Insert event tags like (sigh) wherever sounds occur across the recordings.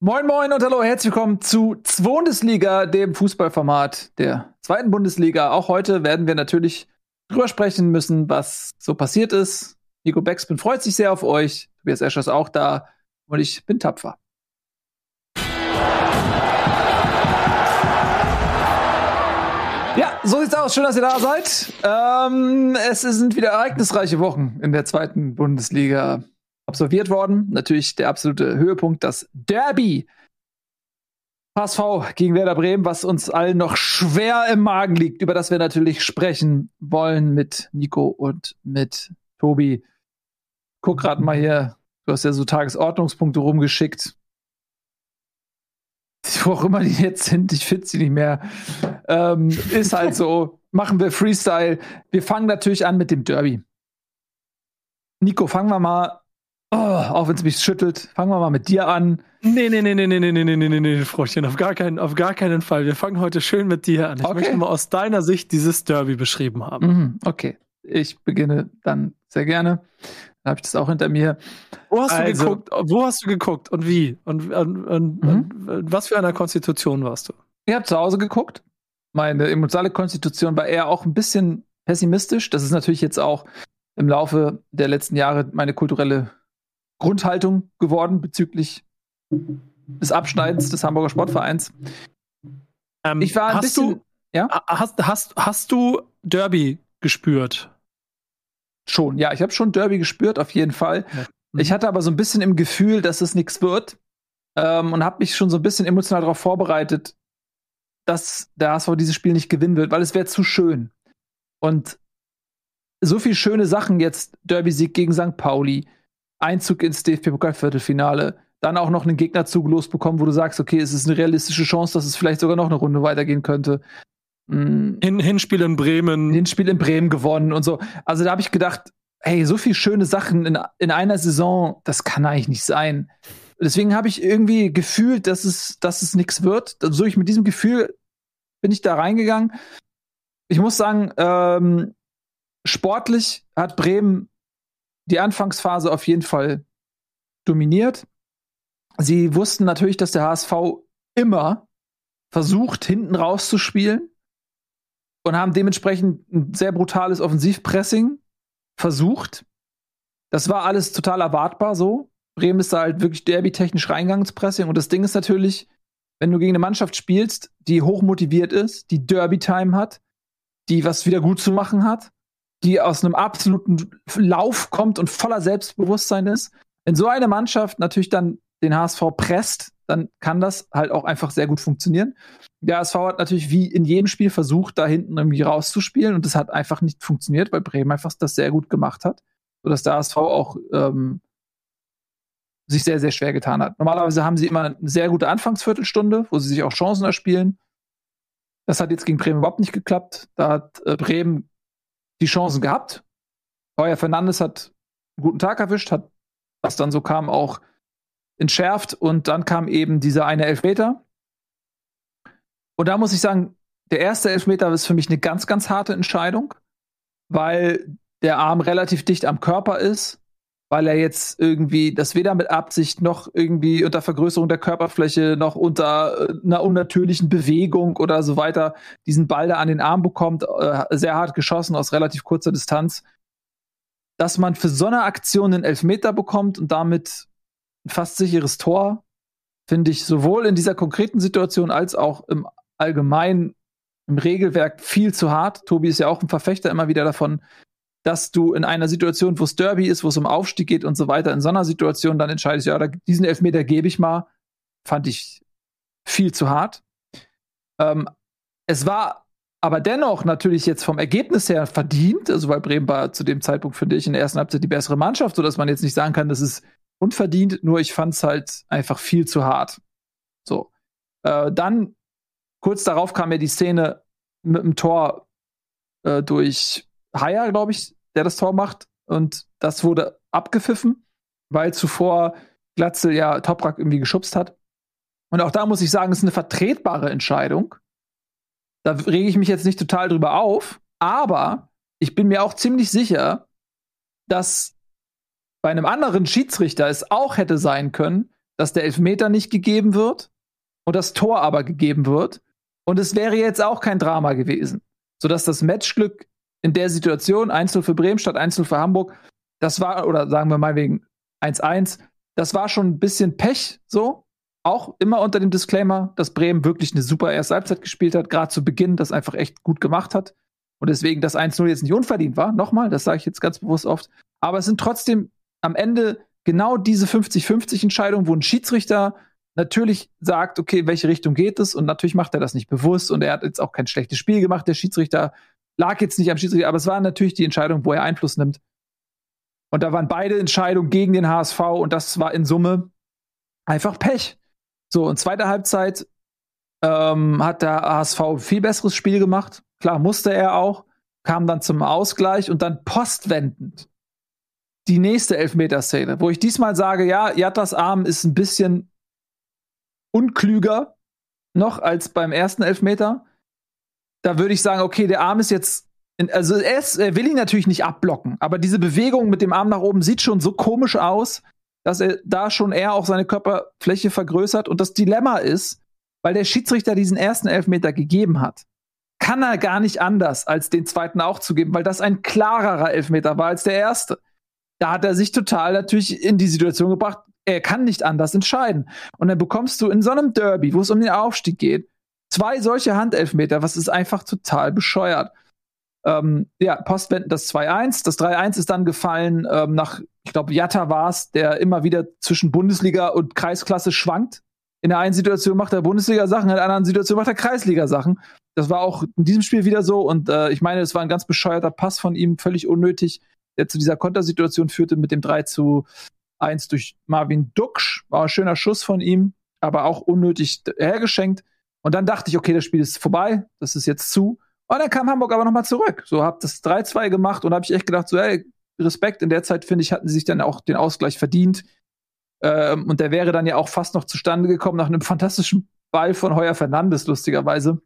Moin Moin und hallo, herzlich willkommen zu Bundesliga, dem Fußballformat der zweiten Bundesliga. Auch heute werden wir natürlich drüber sprechen müssen, was so passiert ist. Nico Beckspin freut sich sehr auf euch. Tobias Escher ist auch da und ich bin tapfer. Ja, so sieht's aus. Schön, dass ihr da seid. Ähm, es sind wieder ereignisreiche Wochen in der zweiten Bundesliga absolviert worden. Natürlich der absolute Höhepunkt, das Derby. HSV gegen Werder Bremen, was uns allen noch schwer im Magen liegt, über das wir natürlich sprechen wollen mit Nico und mit Tobi. Guck gerade mal hier, du hast ja so Tagesordnungspunkte rumgeschickt. Wo auch immer die jetzt sind, ich finde sie nicht mehr. Ähm, ist halt so. (laughs) Machen wir Freestyle. Wir fangen natürlich an mit dem Derby. Nico, fangen wir mal Oh, auch wenn es mich schüttelt, fangen wir mal mit dir an. Nee, nee, nee, nee, nee, nee, nee, nee, nee, nee, Froschchen, auf gar, keinen, auf gar keinen Fall. Wir fangen heute schön mit dir an. Ich okay. möchte mal aus deiner Sicht dieses Derby beschrieben haben. Mhm, okay, ich beginne dann sehr gerne. Dann habe ich das auch hinter mir. Wo hast also, du geguckt? Wo hast du geguckt und wie? Und, und, und, mhm. und was für eine Konstitution warst du? Ich habe zu Hause geguckt. Meine emotionale Konstitution war eher auch ein bisschen pessimistisch. Das ist natürlich jetzt auch im Laufe der letzten Jahre meine kulturelle Grundhaltung geworden bezüglich des Abschneidens des Hamburger Sportvereins. Ähm, ich war ein hast bisschen, du, ja? Hast, hast, hast du Derby gespürt? Schon, ja, ich habe schon Derby gespürt, auf jeden Fall. Ja. Mhm. Ich hatte aber so ein bisschen im Gefühl, dass es nichts wird ähm, und habe mich schon so ein bisschen emotional darauf vorbereitet, dass der HSV dieses Spiel nicht gewinnen wird, weil es wäre zu schön. Und so viele schöne Sachen jetzt, Derby-Sieg gegen St. Pauli, Einzug ins DFB-Pokal-Viertelfinale, dann auch noch einen Gegnerzug losbekommen, wo du sagst, okay, es ist eine realistische Chance, dass es vielleicht sogar noch eine Runde weitergehen könnte. Mhm. Hin Hinspiel in Bremen. Hinspiel in Bremen gewonnen und so. Also da habe ich gedacht, hey, so viele schöne Sachen in, in einer Saison, das kann eigentlich nicht sein. Deswegen habe ich irgendwie gefühlt, dass es, dass es nichts wird. So ich mit diesem Gefühl bin ich da reingegangen. Ich muss sagen, ähm, sportlich hat Bremen die Anfangsphase auf jeden Fall dominiert. Sie wussten natürlich, dass der HSV immer versucht, hinten rauszuspielen und haben dementsprechend ein sehr brutales Offensivpressing versucht. Das war alles total erwartbar so. Bremen ist da halt wirklich derby-technisch reingegangen. Und das Ding ist natürlich, wenn du gegen eine Mannschaft spielst, die hochmotiviert ist, die Derby-Time hat, die was wieder gut zu machen hat, die aus einem absoluten Lauf kommt und voller Selbstbewusstsein ist. Wenn so eine Mannschaft natürlich dann den HSV presst, dann kann das halt auch einfach sehr gut funktionieren. Der HSV hat natürlich wie in jedem Spiel versucht, da hinten irgendwie rauszuspielen und das hat einfach nicht funktioniert, weil Bremen einfach das sehr gut gemacht hat, sodass der HSV auch ähm, sich sehr, sehr schwer getan hat. Normalerweise haben sie immer eine sehr gute Anfangsviertelstunde, wo sie sich auch Chancen erspielen. Das hat jetzt gegen Bremen überhaupt nicht geklappt. Da hat äh, Bremen die Chancen gehabt. Heuer Fernandes hat einen guten Tag erwischt, hat, was dann so kam, auch entschärft und dann kam eben dieser eine Elfmeter. Und da muss ich sagen, der erste Elfmeter ist für mich eine ganz, ganz harte Entscheidung, weil der Arm relativ dicht am Körper ist, weil er jetzt irgendwie das weder mit Absicht noch irgendwie unter Vergrößerung der Körperfläche noch unter äh, einer unnatürlichen Bewegung oder so weiter diesen Ball da an den Arm bekommt, äh, sehr hart geschossen aus relativ kurzer Distanz. Dass man für so eine Aktion einen Elfmeter bekommt und damit ein fast sicheres Tor, finde ich sowohl in dieser konkreten Situation als auch im Allgemeinen im Regelwerk viel zu hart. Tobi ist ja auch ein Verfechter immer wieder davon, dass du in einer Situation, wo es Derby ist, wo es um Aufstieg geht und so weiter, in so einer Situation dann entscheidest, ja, diesen Elfmeter gebe ich mal, fand ich viel zu hart. Ähm, es war aber dennoch natürlich jetzt vom Ergebnis her verdient, also weil Bremen war zu dem Zeitpunkt, finde ich, in der ersten Halbzeit die bessere Mannschaft, sodass man jetzt nicht sagen kann, das ist unverdient, nur ich fand es halt einfach viel zu hart. So. Äh, dann, kurz darauf kam ja die Szene mit dem Tor äh, durch Haier, glaube ich, der das Tor macht. Und das wurde abgepfiffen, weil zuvor Glatzel ja Toprak irgendwie geschubst hat. Und auch da muss ich sagen, es ist eine vertretbare Entscheidung. Da rege ich mich jetzt nicht total drüber auf, aber ich bin mir auch ziemlich sicher, dass bei einem anderen Schiedsrichter es auch hätte sein können, dass der Elfmeter nicht gegeben wird und das Tor aber gegeben wird. Und es wäre jetzt auch kein Drama gewesen. Sodass das Matchglück in der Situation, Einzel für Bremen statt Einzel für Hamburg, das war, oder sagen wir mal wegen 1-1, das war schon ein bisschen Pech so. Auch immer unter dem Disclaimer, dass Bremen wirklich eine super erste Halbzeit gespielt hat, gerade zu Beginn das einfach echt gut gemacht hat. Und deswegen das 1-0 jetzt nicht unverdient war. Nochmal, das sage ich jetzt ganz bewusst oft. Aber es sind trotzdem am Ende genau diese 50-50-Entscheidungen, wo ein Schiedsrichter natürlich sagt, okay, welche Richtung geht es? Und natürlich macht er das nicht bewusst und er hat jetzt auch kein schlechtes Spiel gemacht. Der Schiedsrichter lag jetzt nicht am Schiedsrichter, aber es war natürlich die Entscheidung, wo er Einfluss nimmt. Und da waren beide Entscheidungen gegen den HSV und das war in Summe einfach Pech. So, und zweite Halbzeit ähm, hat der HSV viel besseres Spiel gemacht. Klar, musste er auch, kam dann zum Ausgleich und dann postwendend die nächste Elfmeterszene, wo ich diesmal sage, ja, Jattas Arm ist ein bisschen unklüger noch als beim ersten Elfmeter. Da würde ich sagen, okay, der Arm ist jetzt, in, also er, ist, er will ihn natürlich nicht abblocken, aber diese Bewegung mit dem Arm nach oben sieht schon so komisch aus, dass er da schon eher auch seine Körperfläche vergrößert. Und das Dilemma ist, weil der Schiedsrichter diesen ersten Elfmeter gegeben hat, kann er gar nicht anders, als den zweiten auch zu geben, weil das ein klarerer Elfmeter war als der erste. Da hat er sich total natürlich in die Situation gebracht, er kann nicht anders entscheiden. Und dann bekommst du in so einem Derby, wo es um den Aufstieg geht, zwei solche Handelfmeter, was ist einfach total bescheuert. Ähm, ja, Postwenden das 2-1. Das 3-1 ist dann gefallen ähm, nach, ich glaube, Jatta war es, der immer wieder zwischen Bundesliga und Kreisklasse schwankt. In der einen Situation macht er Bundesliga-Sachen, in der anderen Situation macht er Kreisliga-Sachen. Das war auch in diesem Spiel wieder so und äh, ich meine, es war ein ganz bescheuerter Pass von ihm, völlig unnötig, der zu dieser Kontersituation führte mit dem 3 zu 1 durch Marvin Duksch. War ein schöner Schuss von ihm, aber auch unnötig hergeschenkt. Und dann dachte ich, okay, das Spiel ist vorbei, das ist jetzt zu. Und dann kam Hamburg aber nochmal zurück. So, hab das 3-2 gemacht und habe ich echt gedacht, so, hey, Respekt. In der Zeit, finde ich, hatten sie sich dann auch den Ausgleich verdient. Ähm, und der wäre dann ja auch fast noch zustande gekommen nach einem (laughs) fantastischen Ball von Heuer Fernandes, lustigerweise.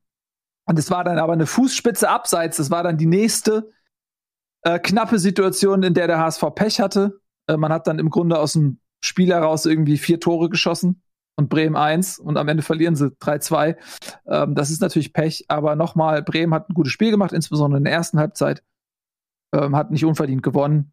Und es war dann aber eine Fußspitze abseits. Das war dann die nächste äh, knappe Situation, in der der HSV Pech hatte. Äh, man hat dann im Grunde aus dem Spiel heraus irgendwie vier Tore geschossen und Bremen eins und am Ende verlieren sie 3-2. Ähm, das ist natürlich Pech, aber nochmal, Bremen hat ein gutes Spiel gemacht, insbesondere in der ersten Halbzeit. Ähm, hat nicht unverdient gewonnen.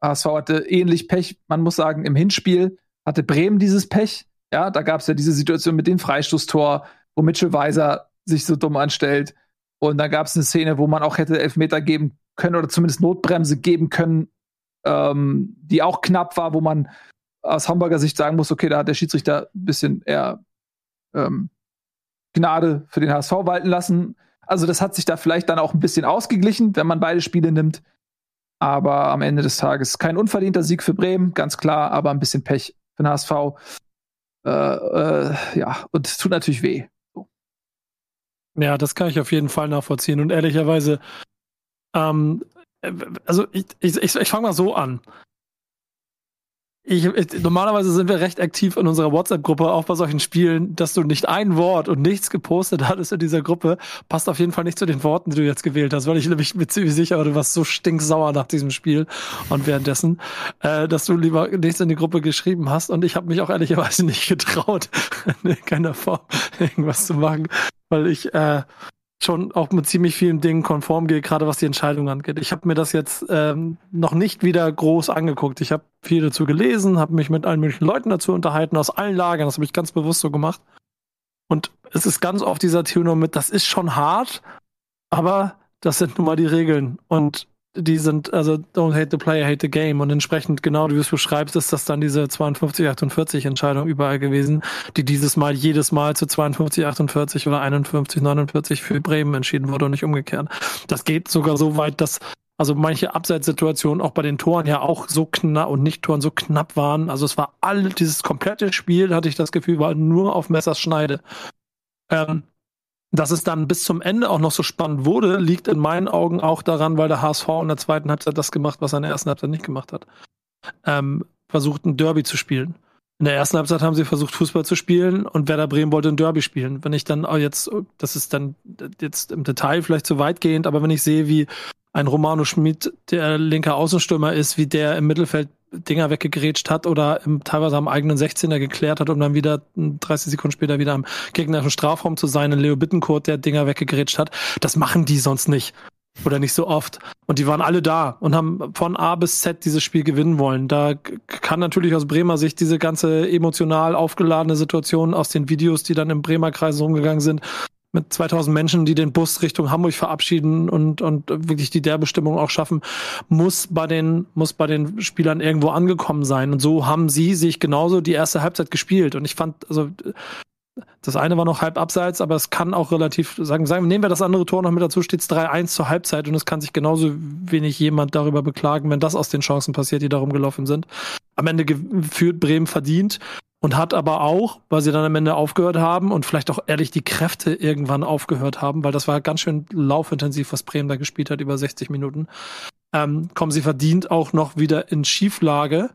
HSV hatte ähnlich Pech, man muss sagen, im Hinspiel hatte Bremen dieses Pech. Ja, da gab es ja diese Situation mit dem Freistoßtor, wo Mitchell Weiser sich so dumm anstellt. Und dann gab es eine Szene, wo man auch hätte Elfmeter geben können oder zumindest Notbremse geben können, ähm, die auch knapp war, wo man aus Hamburger Sicht sagen muss, okay, da hat der Schiedsrichter ein bisschen eher ähm, Gnade für den HSV walten lassen. Also das hat sich da vielleicht dann auch ein bisschen ausgeglichen, wenn man beide Spiele nimmt. Aber am Ende des Tages kein unverdienter Sieg für Bremen, ganz klar, aber ein bisschen Pech für den HSV. Äh, äh, ja, und es tut natürlich weh. Ja, das kann ich auf jeden Fall nachvollziehen. Und ehrlicherweise, ähm, äh, also ich, ich, ich, ich fange mal so an. Ich, ich, normalerweise sind wir recht aktiv in unserer WhatsApp-Gruppe, auch bei solchen Spielen, dass du nicht ein Wort und nichts gepostet hattest in dieser Gruppe, passt auf jeden Fall nicht zu den Worten, die du jetzt gewählt hast, weil ich nämlich mir ziemlich sicher, du warst so stinksauer nach diesem Spiel und währenddessen, äh, dass du lieber nichts in die Gruppe geschrieben hast und ich habe mich auch ehrlicherweise nicht getraut, (laughs) in keiner Form irgendwas zu machen, weil ich äh, schon auch mit ziemlich vielen Dingen konform gehe, gerade was die Entscheidung angeht. Ich habe mir das jetzt ähm, noch nicht wieder groß angeguckt. Ich habe viel dazu gelesen, habe mich mit allen möglichen Leuten dazu unterhalten, aus allen Lagern. Das habe ich ganz bewusst so gemacht. Und es ist ganz oft dieser Tenor mit, das ist schon hart, aber das sind nun mal die Regeln. Und die sind, also don't hate the player, hate the game. Und entsprechend, genau wie du es beschreibst, ist das dann diese 52-48 Entscheidung überall gewesen, die dieses Mal jedes Mal zu 52-48 oder 51-49 für Bremen entschieden wurde und nicht umgekehrt. Das geht sogar so weit, dass also manche Abseitssituationen auch bei den Toren ja auch so knapp und Nicht-Toren so knapp waren. Also es war all dieses komplette Spiel, hatte ich das Gefühl, war nur auf Messers Schneide. Ähm, dass es dann bis zum Ende auch noch so spannend wurde, liegt in meinen Augen auch daran, weil der HSV in der zweiten Halbzeit das gemacht, was er in der ersten Halbzeit nicht gemacht hat. Ähm, versucht ein Derby zu spielen. In der ersten Halbzeit haben sie versucht, Fußball zu spielen und Werder Bremen wollte ein Derby spielen. Wenn ich dann auch jetzt, das ist dann jetzt im Detail vielleicht zu weitgehend, aber wenn ich sehe, wie ein Romano Schmid, der linker Außenstürmer ist, wie der im Mittelfeld Dinger weggegrätscht hat oder im, teilweise am eigenen 16er geklärt hat, um dann wieder 30 Sekunden später wieder am gegnerischen Strafraum zu sein. Und Leo Bittencourt, der Dinger weggegrätscht hat. Das machen die sonst nicht. Oder nicht so oft. Und die waren alle da und haben von A bis Z dieses Spiel gewinnen wollen. Da kann natürlich aus Bremer Sicht diese ganze emotional aufgeladene Situation aus den Videos, die dann im Bremer Kreis rumgegangen sind, mit 2000 Menschen, die den Bus Richtung Hamburg verabschieden und, und wirklich die Derbestimmung auch schaffen, muss bei den, muss bei den Spielern irgendwo angekommen sein. Und so haben sie sich genauso die erste Halbzeit gespielt. Und ich fand, also, das eine war noch halb abseits, aber es kann auch relativ, sagen, sagen, nehmen wir das andere Tor noch mit dazu, steht es 3-1 zur Halbzeit und es kann sich genauso wenig jemand darüber beklagen, wenn das aus den Chancen passiert, die darum gelaufen sind. Am Ende führt Bremen verdient und hat aber auch, weil sie dann am Ende aufgehört haben und vielleicht auch ehrlich die Kräfte irgendwann aufgehört haben, weil das war ganz schön laufintensiv, was Bremen da gespielt hat, über 60 Minuten, ähm, kommen sie verdient auch noch wieder in Schieflage.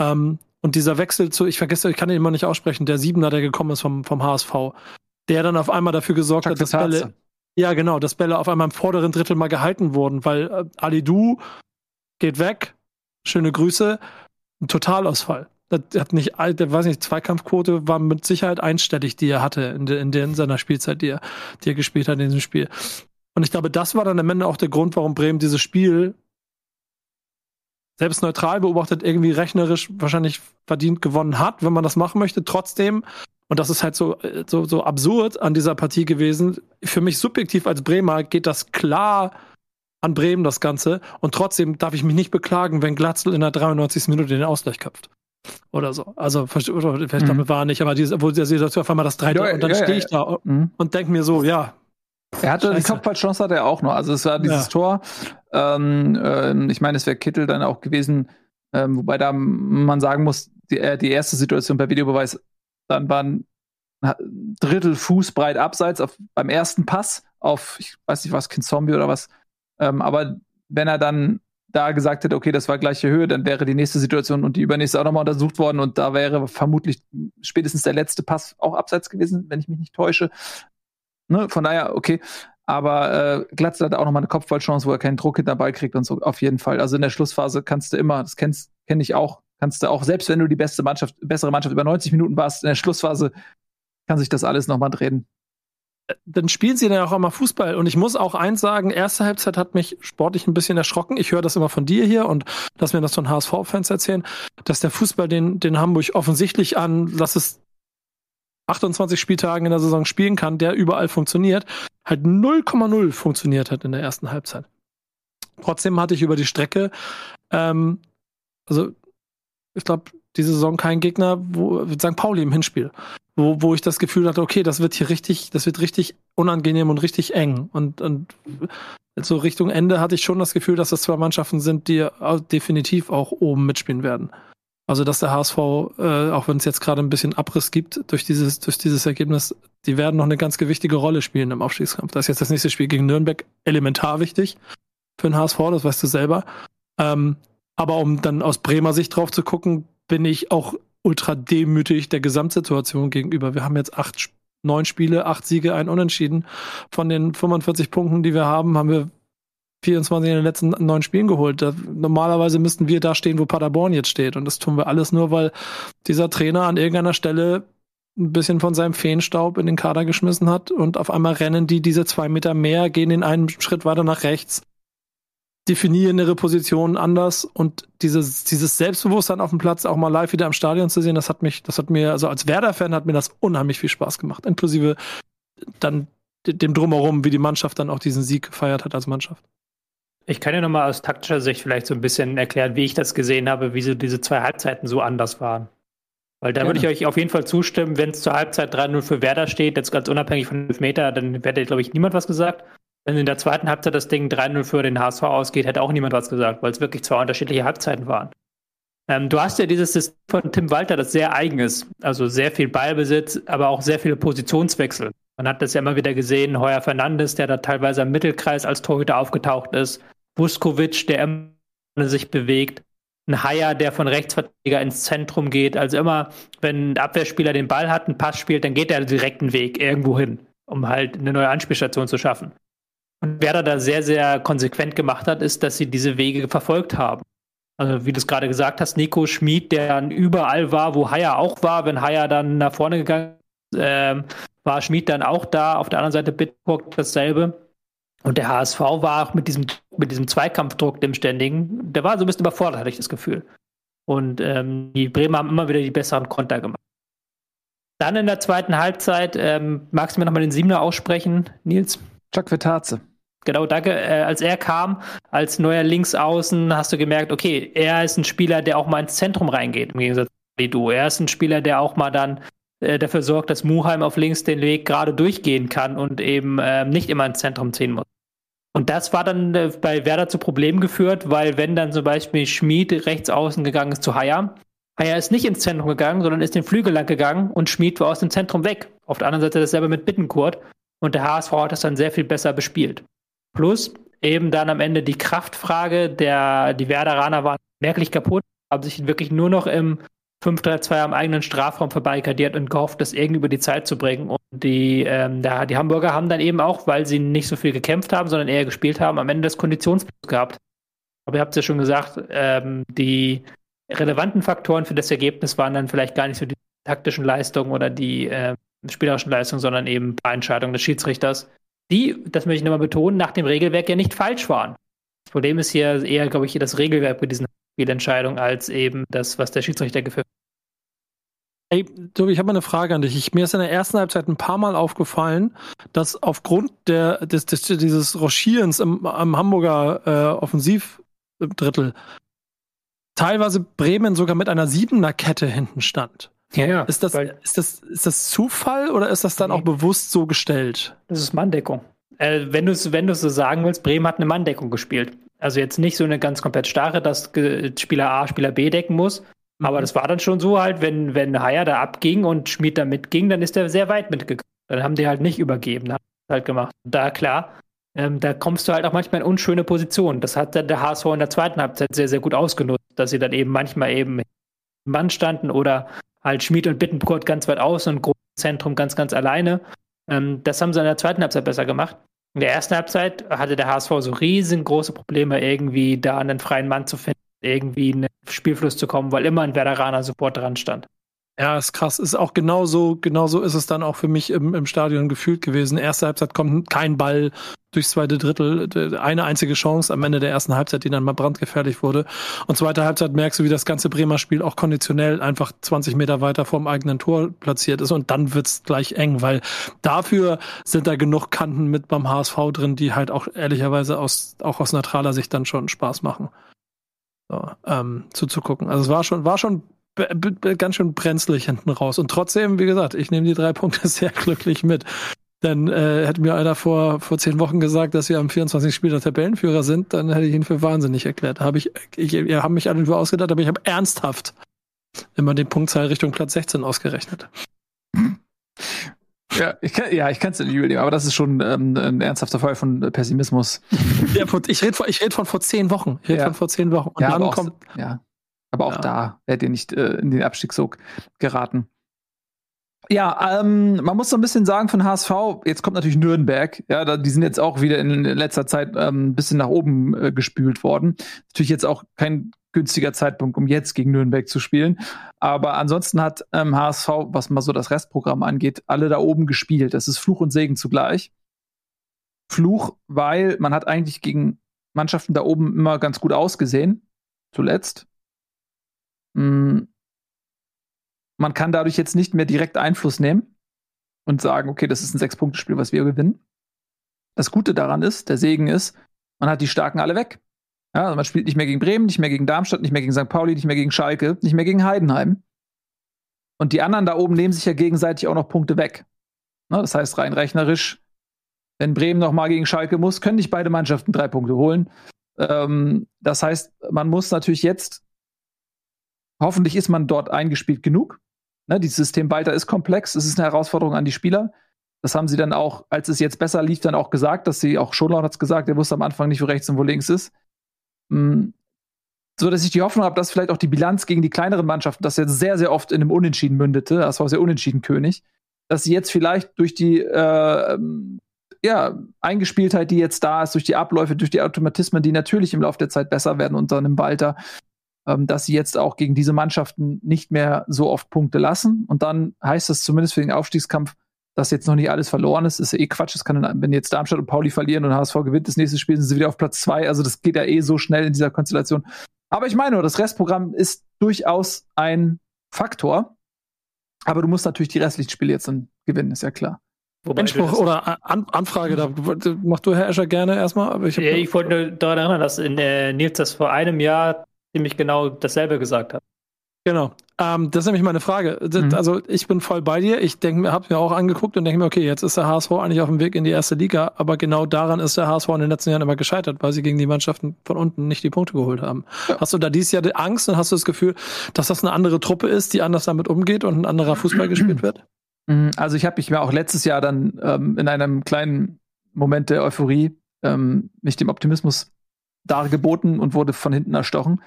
Ähm, und dieser Wechsel zu, ich vergesse, ich kann ihn immer nicht aussprechen, der Siebener, der gekommen ist vom, vom HSV, der dann auf einmal dafür gesorgt hat, dass Bälle, ja genau, dass Bälle auf einmal im vorderen Drittel mal gehalten wurden, weil äh, Ali Du geht weg, schöne Grüße, ein Totalausfall. Das hat nicht, der weiß nicht, Zweikampfquote war mit Sicherheit einstellig, die er hatte in, de, in, de, in seiner Spielzeit, die er, die er gespielt hat in diesem Spiel. Und ich glaube, das war dann am Ende auch der Grund, warum Bremen dieses Spiel selbst neutral beobachtet irgendwie rechnerisch wahrscheinlich verdient gewonnen hat, wenn man das machen möchte. Trotzdem, und das ist halt so, so, so absurd an dieser Partie gewesen, für mich subjektiv als Bremer geht das klar an Bremen, das Ganze. Und trotzdem darf ich mich nicht beklagen, wenn Glatzel in der 93. Minute den Ausgleich köpft oder so. Also oder vielleicht mhm. damit war nicht, aber diese, wo der Situation auf einmal das 3 ja, und dann ja, stehe ich da mhm. und denke mir so, ja. Er hatte Scheiße. die Kopfballchance hatte er auch noch. Also es war dieses ja. Tor. Ähm, äh, ich meine, es wäre Kittel dann auch gewesen, ähm, wobei da man sagen muss, die, äh, die erste Situation per Videobeweis, dann waren Drittel Fuß breit abseits auf, beim ersten Pass auf, ich weiß nicht was, Kind Zombie oder was. Ähm, aber wenn er dann da gesagt hätte, okay, das war gleiche Höhe, dann wäre die nächste Situation und die übernächste auch nochmal untersucht worden und da wäre vermutlich spätestens der letzte Pass auch abseits gewesen, wenn ich mich nicht täusche. Ne? Von daher, okay. Aber äh, Glatzel hat auch nochmal eine Kopfballchance, wo er keinen Druck hinter kriegt und so, auf jeden Fall. Also in der Schlussphase kannst du immer, das kennst, kenne ich auch, kannst du auch, selbst wenn du die beste Mannschaft, bessere Mannschaft über 90 Minuten warst, in der Schlussphase kann sich das alles nochmal drehen dann spielen sie dann auch immer Fußball. Und ich muss auch eins sagen, erste Halbzeit hat mich sportlich ein bisschen erschrocken. Ich höre das immer von dir hier und lass mir das von HSV-Fans erzählen, dass der Fußball den, den Hamburg offensichtlich an, lass es 28 Spieltagen in der Saison spielen kann, der überall funktioniert, halt 0,0 funktioniert hat in der ersten Halbzeit. Trotzdem hatte ich über die Strecke, ähm, also ich glaube, diese Saison kein Gegner, wo St. Pauli im Hinspiel wo, wo ich das Gefühl hatte, okay, das wird hier richtig, das wird richtig unangenehm und richtig eng. Und, und so Richtung Ende hatte ich schon das Gefühl, dass das zwei Mannschaften sind, die definitiv auch oben mitspielen werden. Also dass der HSV, äh, auch wenn es jetzt gerade ein bisschen Abriss gibt durch dieses, durch dieses Ergebnis, die werden noch eine ganz gewichtige Rolle spielen im Aufstiegskampf. Da ist jetzt das nächste Spiel gegen Nürnberg elementar wichtig für den HSV, das weißt du selber. Ähm, aber um dann aus Bremer Sicht drauf zu gucken, bin ich auch ultra demütig der Gesamtsituation gegenüber. Wir haben jetzt acht, neun Spiele, acht Siege, ein Unentschieden. Von den 45 Punkten, die wir haben, haben wir 24 in den letzten neun Spielen geholt. Da, normalerweise müssten wir da stehen, wo Paderborn jetzt steht. Und das tun wir alles nur, weil dieser Trainer an irgendeiner Stelle ein bisschen von seinem Feenstaub in den Kader geschmissen hat und auf einmal rennen die diese zwei Meter mehr, gehen in einen Schritt weiter nach rechts definieren ihre Positionen anders und dieses, dieses Selbstbewusstsein auf dem Platz auch mal live wieder im Stadion zu sehen, das hat mich, das hat mir, also als Werder-Fan hat mir das unheimlich viel Spaß gemacht, inklusive dann dem Drumherum, wie die Mannschaft dann auch diesen Sieg gefeiert hat als Mannschaft. Ich kann ja nochmal aus taktischer Sicht vielleicht so ein bisschen erklären, wie ich das gesehen habe, wie so diese zwei Halbzeiten so anders waren. Weil da würde ich euch auf jeden Fall zustimmen, wenn es zur Halbzeit 3-0 für Werder steht, jetzt ganz unabhängig von 5 Meter, dann hätte, glaube ich, niemand was gesagt. Wenn in der zweiten Halbzeit das Ding 3-0 für den HSV ausgeht, hätte auch niemand was gesagt, weil es wirklich zwei unterschiedliche Halbzeiten waren. Ähm, du hast ja dieses System von Tim Walter, das sehr eigen ist. Also sehr viel Ballbesitz, aber auch sehr viele Positionswechsel. Man hat das ja immer wieder gesehen. Heuer Fernandes, der da teilweise im Mittelkreis als Torhüter aufgetaucht ist. Vuskovic, der immer sich bewegt. Ein Haier, der von Rechtsverteidiger ins Zentrum geht. Also immer, wenn ein Abwehrspieler den Ball hat, einen Pass spielt, dann geht er direkt einen Weg irgendwo hin, um halt eine neue Anspielstation zu schaffen. Und wer da sehr, sehr konsequent gemacht hat, ist, dass sie diese Wege verfolgt haben. Also wie du es gerade gesagt hast, Nico Schmid, der dann überall war, wo Haya auch war. Wenn Haya dann nach vorne gegangen ist, ähm, war Schmid dann auch da. Auf der anderen Seite Bitburg dasselbe. Und der HSV war auch mit diesem, mit diesem Zweikampfdruck, dem ständigen, der war so ein bisschen überfordert, hatte ich das Gefühl. Und ähm, die Bremer haben immer wieder die besseren Konter gemacht. Dann in der zweiten Halbzeit, ähm, magst du mir nochmal den Siebener aussprechen, Nils? Chuck Vetaze. Genau, danke. Äh, als er kam, als neuer Linksaußen, hast du gemerkt, okay, er ist ein Spieler, der auch mal ins Zentrum reingeht, im Gegensatz zu du. Er ist ein Spieler, der auch mal dann äh, dafür sorgt, dass Muheim auf links den Weg gerade durchgehen kann und eben äh, nicht immer ins Zentrum ziehen muss. Und das war dann äh, bei Werder zu Problemen geführt, weil wenn dann zum Beispiel Schmid rechts außen gegangen ist zu Haier, Haier ist nicht ins Zentrum gegangen, sondern ist den Flügel lang gegangen und Schmid war aus dem Zentrum weg. Auf der anderen Seite dasselbe mit Bittenkurt und der HSV hat das dann sehr viel besser bespielt. Plus eben dann am Ende die Kraftfrage, der, die Werderaner waren merklich kaputt, haben sich wirklich nur noch im 5-3-2 am eigenen Strafraum verbarrikadiert und gehofft, das irgendwie über die Zeit zu bringen. Und die, ähm, da, die Hamburger haben dann eben auch, weil sie nicht so viel gekämpft haben, sondern eher gespielt haben, am Ende das Konditionsplus gehabt. Aber ihr habt es ja schon gesagt, ähm, die relevanten Faktoren für das Ergebnis waren dann vielleicht gar nicht so die taktischen Leistungen oder die äh, spielerischen Leistungen, sondern eben Entscheidungen des Schiedsrichters, die, das möchte ich nochmal betonen, nach dem Regelwerk ja nicht falsch waren. Das Problem ist hier eher, glaube ich, das Regelwerk bei diesen Spielentscheidung als eben das, was der Schiedsrichter geführt hat. Ey, Tobi, ich habe mal eine Frage an dich. Ich, mir ist in der ersten Halbzeit ein paar Mal aufgefallen, dass aufgrund der, des, des, dieses Rochierens im, im Hamburger äh, Offensivdrittel teilweise Bremen sogar mit einer siebener Kette hinten stand. Ja, ja. Ist das, ist das, ist das Zufall oder ist das dann nee. auch bewusst so gestellt? Das ist Manndeckung. Äh, wenn du es wenn so sagen willst, Bremen hat eine Manndeckung gespielt. Also jetzt nicht so eine ganz komplett starre, dass Spieler A Spieler B decken muss. Mhm. Aber das war dann schon so halt, wenn, wenn Haier da abging und Schmid da mitging, dann ist er sehr weit mitgegangen. Dann haben die halt nicht übergeben, haben halt gemacht. Da klar, ähm, da kommst du halt auch manchmal in unschöne Positionen. Das hat dann der HSV in der zweiten Halbzeit sehr, sehr gut ausgenutzt, dass sie dann eben manchmal eben im Mann standen oder halt Schmid und Bittencourt ganz weit außen und Großzentrum ganz, ganz alleine. Ähm, das haben sie in der zweiten Halbzeit besser gemacht. In der ersten Halbzeit hatte der HSV so riesengroße Probleme, irgendwie da einen freien Mann zu finden, irgendwie in den Spielfluss zu kommen, weil immer ein Werderaner sofort dran stand. Ja, ist krass. Ist auch genauso, genauso ist es dann auch für mich im, im Stadion gefühlt gewesen. Erste Halbzeit kommt kein Ball durchs zweite Drittel, eine einzige Chance am Ende der ersten Halbzeit, die dann mal brandgefährlich wurde. Und zweite Halbzeit merkst du, wie das ganze Bremer Spiel auch konditionell einfach 20 Meter weiter vorm eigenen Tor platziert ist. Und dann wird's gleich eng, weil dafür sind da genug Kanten mit beim HSV drin, die halt auch ehrlicherweise aus, auch aus neutraler Sicht dann schon Spaß machen. So, ähm, zuzugucken. Also es war schon, war schon ganz schön brenzlig hinten raus. Und trotzdem, wie gesagt, ich nehme die drei Punkte (laughs) sehr glücklich mit. Denn äh, hätte mir einer vor, vor zehn Wochen gesagt, dass wir am 24. Spiel der Tabellenführer sind, dann hätte ich ihn für wahnsinnig erklärt. Hab ich, ich, ihr habt mich alle nur ausgedacht, aber ich habe ernsthaft immer den Punktzahl Richtung Platz 16 ausgerechnet. Ja, ich kann, ja, ich kann es nicht überleben, aber das ist schon ähm, ein ernsthafter Fall von Pessimismus. (laughs) Ja, ich rede von, ich red von vor zehn Wochen. Ich rede ja. von vor zehn Wochen. Und ja, dann kommt. ja. Aber auch ja. da werdet ihr nicht äh, in den Abstiegssog geraten. Ja, ähm, man muss so ein bisschen sagen von HSV, jetzt kommt natürlich Nürnberg, ja, da, die sind jetzt auch wieder in letzter Zeit ähm, ein bisschen nach oben äh, gespült worden. Natürlich jetzt auch kein günstiger Zeitpunkt, um jetzt gegen Nürnberg zu spielen. Aber ansonsten hat ähm, HSV, was mal so das Restprogramm angeht, alle da oben gespielt. Das ist Fluch und Segen zugleich. Fluch, weil man hat eigentlich gegen Mannschaften da oben immer ganz gut ausgesehen, zuletzt. Mm. Man kann dadurch jetzt nicht mehr direkt Einfluss nehmen und sagen, okay, das ist ein Sechs-Punkte-Spiel, was wir gewinnen. Das Gute daran ist, der Segen ist, man hat die Starken alle weg. Ja, also man spielt nicht mehr gegen Bremen, nicht mehr gegen Darmstadt, nicht mehr gegen St. Pauli, nicht mehr gegen Schalke, nicht mehr gegen Heidenheim. Und die anderen da oben nehmen sich ja gegenseitig auch noch Punkte weg. Ne, das heißt, rein rechnerisch, wenn Bremen noch mal gegen Schalke muss, können nicht beide Mannschaften drei Punkte holen. Ähm, das heißt, man muss natürlich jetzt Hoffentlich ist man dort eingespielt genug. Ne, dieses System weiter ist komplex. Es ist eine Herausforderung an die Spieler. Das haben sie dann auch, als es jetzt besser lief, dann auch gesagt, dass sie, auch Schonlaun hat es gesagt, er wusste am Anfang nicht, wo rechts und wo links ist. Mhm. So dass ich die Hoffnung habe, dass vielleicht auch die Bilanz gegen die kleineren Mannschaften, das jetzt sehr, sehr oft in einem Unentschieden mündete, das war sehr unentschieden König, dass sie jetzt vielleicht durch die äh, ja, Eingespieltheit, die jetzt da ist, durch die Abläufe, durch die Automatismen, die natürlich im Laufe der Zeit besser werden unter einem Walter, dass sie jetzt auch gegen diese Mannschaften nicht mehr so oft Punkte lassen. Und dann heißt das zumindest für den Aufstiegskampf, dass jetzt noch nicht alles verloren ist. Ist ja eh Quatsch. Das kann dann, wenn jetzt Darmstadt und Pauli verlieren und HSV gewinnt das nächste Spiel, sind sie wieder auf Platz zwei. Also das geht ja eh so schnell in dieser Konstellation. Aber ich meine, das Restprogramm ist durchaus ein Faktor. Aber du musst natürlich die restlichen Spiele jetzt dann gewinnen, ist ja klar. Wobei Einspruch oder An Anfrage, da mach du, Herr Escher, gerne erstmal. Aber ich, ja, ich wollte nur daran erinnern, dass in, äh, Nils das vor einem Jahr ziemlich genau dasselbe gesagt hat. Genau. Ähm, das ist nämlich meine Frage. Das, mhm. Also ich bin voll bei dir. Ich denke mir, habe mir auch angeguckt und denke mir, okay, jetzt ist der HSV eigentlich auf dem Weg in die erste Liga, aber genau daran ist der HSV in den letzten Jahren immer gescheitert, weil sie gegen die Mannschaften von unten nicht die Punkte geholt haben. Ja. Hast du da dieses Jahr Angst und hast du das Gefühl, dass das eine andere Truppe ist, die anders damit umgeht und ein anderer Fußball gespielt wird? Mhm. Also ich habe mich mir auch letztes Jahr dann ähm, in einem kleinen Moment der Euphorie ähm, mich dem Optimismus dargeboten und wurde von hinten erstochen.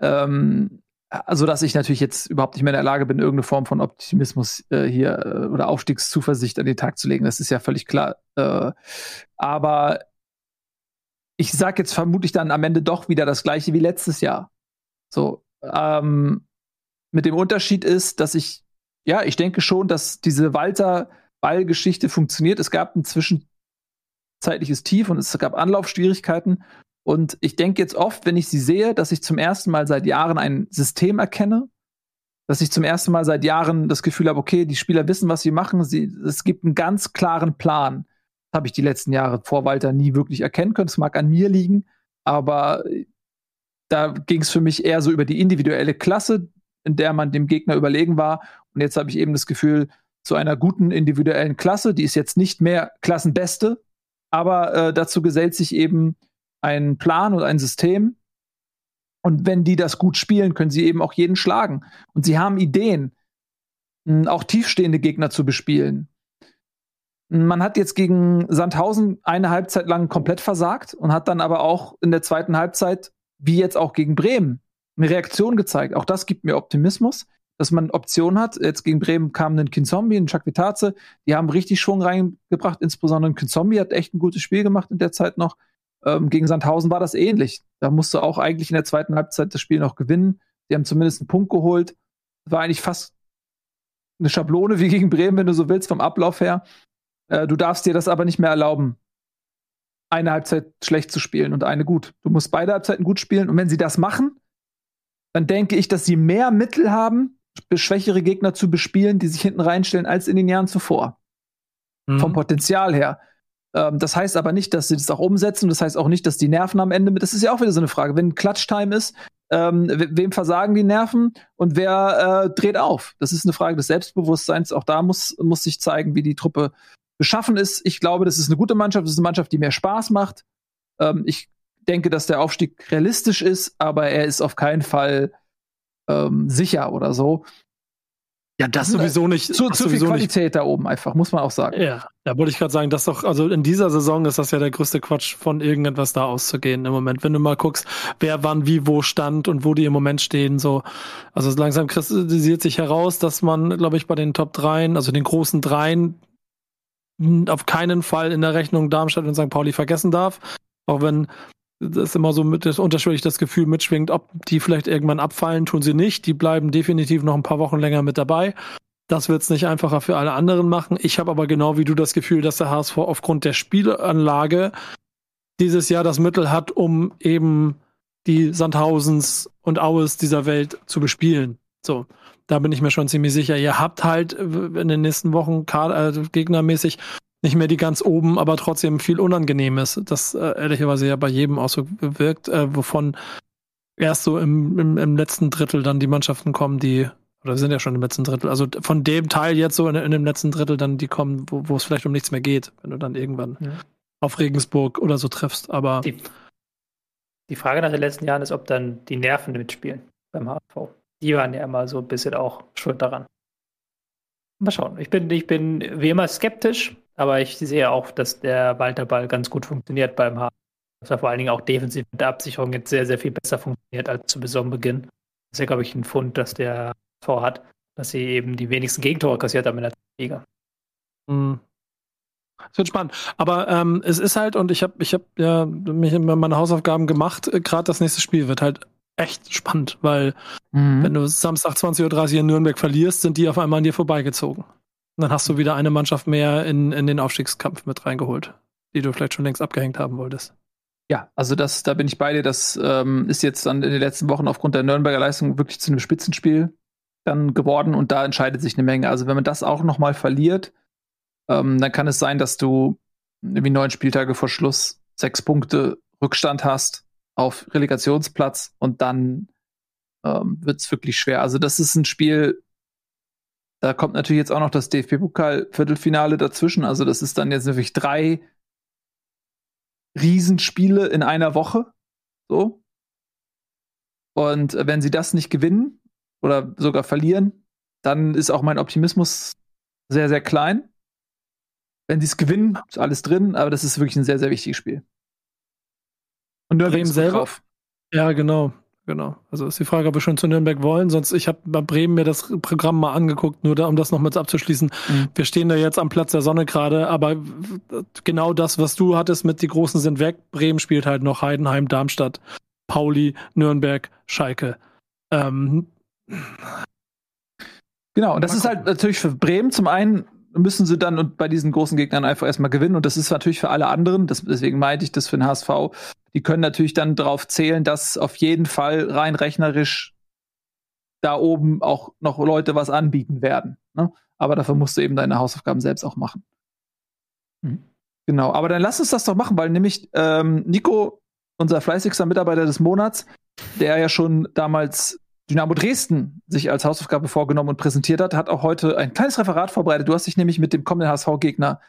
Ähm, also, dass ich natürlich jetzt überhaupt nicht mehr in der Lage bin, irgendeine Form von Optimismus äh, hier äh, oder Aufstiegszuversicht an den Tag zu legen. Das ist ja völlig klar. Äh, aber ich sage jetzt vermutlich dann am Ende doch wieder das gleiche wie letztes Jahr. So, ähm, mit dem Unterschied ist, dass ich, ja, ich denke schon, dass diese Walter-Ball-Geschichte funktioniert. Es gab ein zwischenzeitliches Tief und es gab Anlaufschwierigkeiten. Und ich denke jetzt oft, wenn ich sie sehe, dass ich zum ersten Mal seit Jahren ein System erkenne, dass ich zum ersten Mal seit Jahren das Gefühl habe, okay, die Spieler wissen, was sie machen, sie, es gibt einen ganz klaren Plan. Das habe ich die letzten Jahre vor Walter nie wirklich erkennen können. Es mag an mir liegen, aber da ging es für mich eher so über die individuelle Klasse, in der man dem Gegner überlegen war. Und jetzt habe ich eben das Gefühl, zu einer guten individuellen Klasse, die ist jetzt nicht mehr Klassenbeste, aber äh, dazu gesellt sich eben einen Plan oder ein System. Und wenn die das gut spielen, können sie eben auch jeden schlagen. Und sie haben Ideen, auch tiefstehende Gegner zu bespielen. Man hat jetzt gegen Sandhausen eine Halbzeit lang komplett versagt und hat dann aber auch in der zweiten Halbzeit, wie jetzt auch gegen Bremen, eine Reaktion gezeigt. Auch das gibt mir Optimismus, dass man Optionen hat. Jetzt gegen Bremen kam ein Kinzombie, ein Chakvitaze. Die haben richtig Schwung reingebracht. Insbesondere ein Kinzombie hat echt ein gutes Spiel gemacht in der Zeit noch. Ähm, gegen Sandhausen war das ähnlich. Da musste auch eigentlich in der zweiten Halbzeit das Spiel noch gewinnen. Die haben zumindest einen Punkt geholt. War eigentlich fast eine Schablone wie gegen Bremen, wenn du so willst, vom Ablauf her. Äh, du darfst dir das aber nicht mehr erlauben, eine Halbzeit schlecht zu spielen und eine gut. Du musst beide Halbzeiten gut spielen. Und wenn sie das machen, dann denke ich, dass sie mehr Mittel haben, schwächere Gegner zu bespielen, die sich hinten reinstellen, als in den Jahren zuvor. Mhm. Vom Potenzial her. Ähm, das heißt aber nicht, dass sie das auch umsetzen. Das heißt auch nicht, dass die Nerven am Ende mit. Das ist ja auch wieder so eine Frage. Wenn Klatsch-Time ist, ähm, wem versagen die Nerven und wer äh, dreht auf? Das ist eine Frage des Selbstbewusstseins. Auch da muss, muss sich zeigen, wie die Truppe beschaffen ist. Ich glaube, das ist eine gute Mannschaft. Das ist eine Mannschaft, die mehr Spaß macht. Ähm, ich denke, dass der Aufstieg realistisch ist, aber er ist auf keinen Fall ähm, sicher oder so. Ja, das sowieso nicht. Zu, zu viel Qualität nicht. da oben einfach, muss man auch sagen. Ja, da wollte ich gerade sagen, dass doch, also in dieser Saison ist das ja der größte Quatsch, von irgendetwas da auszugehen im Moment. Wenn du mal guckst, wer wann wie wo stand und wo die im Moment stehen, so. Also langsam kristallisiert sich heraus, dass man, glaube ich, bei den Top 3, also den großen Dreien, auf keinen Fall in der Rechnung Darmstadt und St. Pauli vergessen darf. Auch wenn das ist immer so mit das unterschwellig das Gefühl mitschwingt, ob die vielleicht irgendwann abfallen, tun sie nicht. Die bleiben definitiv noch ein paar Wochen länger mit dabei. Das wird es nicht einfacher für alle anderen machen. Ich habe aber genau wie du das Gefühl, dass der HSV aufgrund der Spielanlage dieses Jahr das Mittel hat, um eben die Sandhausens und Aues dieser Welt zu bespielen. So, da bin ich mir schon ziemlich sicher. Ihr habt halt in den nächsten Wochen Kader, äh, gegnermäßig nicht mehr die ganz oben, aber trotzdem viel Unangenehmes, das äh, ehrlicherweise ja bei jedem auch so wirkt, äh, wovon erst so im, im, im letzten Drittel dann die Mannschaften kommen, die oder sind ja schon im letzten Drittel, also von dem Teil jetzt so in, in dem letzten Drittel dann die kommen, wo, wo es vielleicht um nichts mehr geht, wenn du dann irgendwann ja. auf Regensburg oder so triffst, aber die, die Frage nach den letzten Jahren ist, ob dann die Nerven mitspielen beim HV. Die waren ja immer so ein bisschen auch schuld daran. Mal schauen. Ich bin, ich bin wie immer skeptisch, aber ich sehe auch, dass der Walter Ball ganz gut funktioniert beim H. Dass er vor allen Dingen auch defensiv mit der Absicherung jetzt sehr, sehr viel besser funktioniert als zu Saisonbeginn. Das ist ja, glaube ich, ein Fund, dass der Tor hat, dass sie eben die wenigsten Gegentore kassiert haben in der Liga. Mhm. Es wird spannend. Aber ähm, es ist halt, und ich habe ich hab ja mich meine Hausaufgaben gemacht, äh, gerade das nächste Spiel wird halt echt spannend, weil mhm. wenn du Samstag 20.30 Uhr in Nürnberg verlierst, sind die auf einmal an dir vorbeigezogen. Und dann hast du wieder eine Mannschaft mehr in, in den Aufstiegskampf mit reingeholt, die du vielleicht schon längst abgehängt haben wolltest. Ja, also das, da bin ich bei dir. Das ähm, ist jetzt dann in den letzten Wochen aufgrund der Nürnberger Leistung wirklich zu einem Spitzenspiel dann geworden und da entscheidet sich eine Menge. Also wenn man das auch noch mal verliert, ähm, dann kann es sein, dass du irgendwie neun Spieltage vor Schluss sechs Punkte Rückstand hast auf Relegationsplatz und dann ähm, wird es wirklich schwer. Also das ist ein Spiel, da kommt natürlich jetzt auch noch das DFB-Pokal-Viertelfinale dazwischen. Also das ist dann jetzt wirklich drei Riesenspiele in einer Woche. So. Und wenn sie das nicht gewinnen oder sogar verlieren, dann ist auch mein Optimismus sehr, sehr klein. Wenn sie es gewinnen, ist alles drin, aber das ist wirklich ein sehr, sehr wichtiges Spiel. Und Nürnberg Bremen selber. Drauf. Ja, genau. Genau. Also ist die Frage, ob wir schon zu Nürnberg wollen. Sonst, ich habe bei Bremen mir das Programm mal angeguckt, nur da, um das noch mal abzuschließen. Mhm. Wir stehen da jetzt am Platz der Sonne gerade, aber genau das, was du hattest mit die Großen sind weg. Bremen spielt halt noch Heidenheim, Darmstadt, Pauli, Nürnberg, Schalke. Ähm, genau, und das ist halt natürlich für Bremen zum einen müssen sie dann und bei diesen großen Gegnern einfach erstmal gewinnen. Und das ist natürlich für alle anderen, das, deswegen meinte ich das für den HSV, die können natürlich dann darauf zählen, dass auf jeden Fall rein rechnerisch da oben auch noch Leute was anbieten werden. Ne? Aber dafür musst du eben deine Hausaufgaben selbst auch machen. Mhm. Genau, aber dann lass uns das doch machen, weil nämlich ähm, Nico, unser fleißigster Mitarbeiter des Monats, der ja schon damals Dynamo Dresden sich als Hausaufgabe vorgenommen und präsentiert hat, hat auch heute ein kleines Referat vorbereitet. Du hast dich nämlich mit dem kommenden HSV-Gegner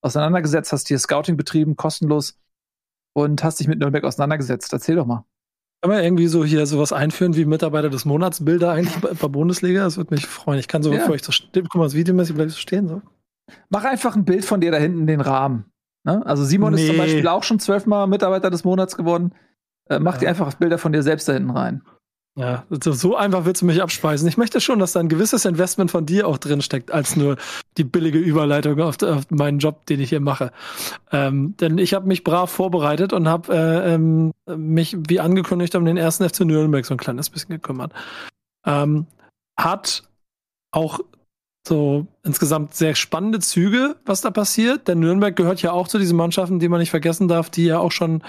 auseinandergesetzt, hast hier Scouting betrieben, kostenlos und hast dich mit Nürnberg auseinandergesetzt. Erzähl doch mal. Kann man irgendwie so hier sowas einführen wie Mitarbeiter des Monats Bilder eigentlich bei, bei Bundesliga? Das würde mich freuen. Ich kann so, ja. bevor ich so stehe, guck mal, das Videomäßig bleibe ich so stehen. So. Mach einfach ein Bild von dir da hinten in den Rahmen. Ne? Also Simon nee. ist zum Beispiel auch schon zwölfmal Mitarbeiter des Monats geworden. Äh, mach ja. dir einfach Bilder von dir selbst da hinten rein. Ja, so einfach willst du mich abspeisen. Ich möchte schon, dass da ein gewisses Investment von dir auch drin steckt, als nur die billige Überleitung auf, auf meinen Job, den ich hier mache. Ähm, denn ich habe mich brav vorbereitet und habe äh, ähm, mich, wie angekündigt, um den ersten FC Nürnberg so ein kleines bisschen gekümmert. Ähm, hat auch so insgesamt sehr spannende Züge, was da passiert. Denn Nürnberg gehört ja auch zu diesen Mannschaften, die man nicht vergessen darf, die ja auch schon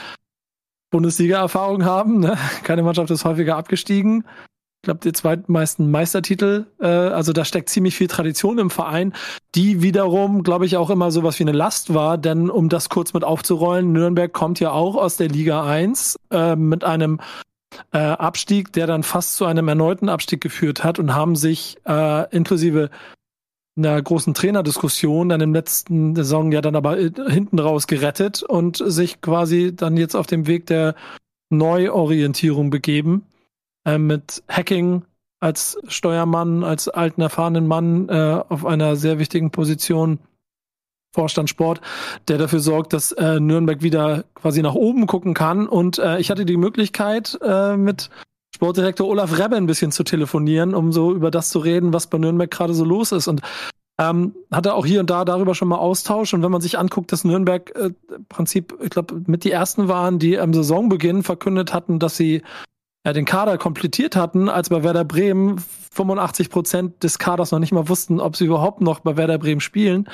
Bundesliga-Erfahrung haben. Ne? Keine Mannschaft ist häufiger abgestiegen. Ich glaube, die zweitmeisten Meistertitel. Äh, also da steckt ziemlich viel Tradition im Verein, die wiederum, glaube ich, auch immer sowas wie eine Last war. Denn um das kurz mit aufzurollen, Nürnberg kommt ja auch aus der Liga 1 äh, mit einem äh, Abstieg, der dann fast zu einem erneuten Abstieg geführt hat und haben sich äh, inklusive einer großen Trainerdiskussion dann im letzten Saison ja dann aber äh, hinten raus gerettet und sich quasi dann jetzt auf dem Weg der Neuorientierung begeben. Äh, mit Hacking als Steuermann, als alten erfahrenen Mann äh, auf einer sehr wichtigen Position. Vorstand Sport, der dafür sorgt, dass äh, Nürnberg wieder quasi nach oben gucken kann. Und äh, ich hatte die Möglichkeit, äh, mit Sportdirektor Olaf Rebbe ein bisschen zu telefonieren, um so über das zu reden, was bei Nürnberg gerade so los ist. Und ähm, hatte auch hier und da darüber schon mal Austausch. Und wenn man sich anguckt, dass Nürnberg äh, im Prinzip, ich glaube, mit die ersten waren, die am Saisonbeginn verkündet hatten, dass sie ja, den Kader komplettiert hatten, als bei Werder Bremen 85 Prozent des Kaders noch nicht mal wussten, ob sie überhaupt noch bei Werder Bremen spielen,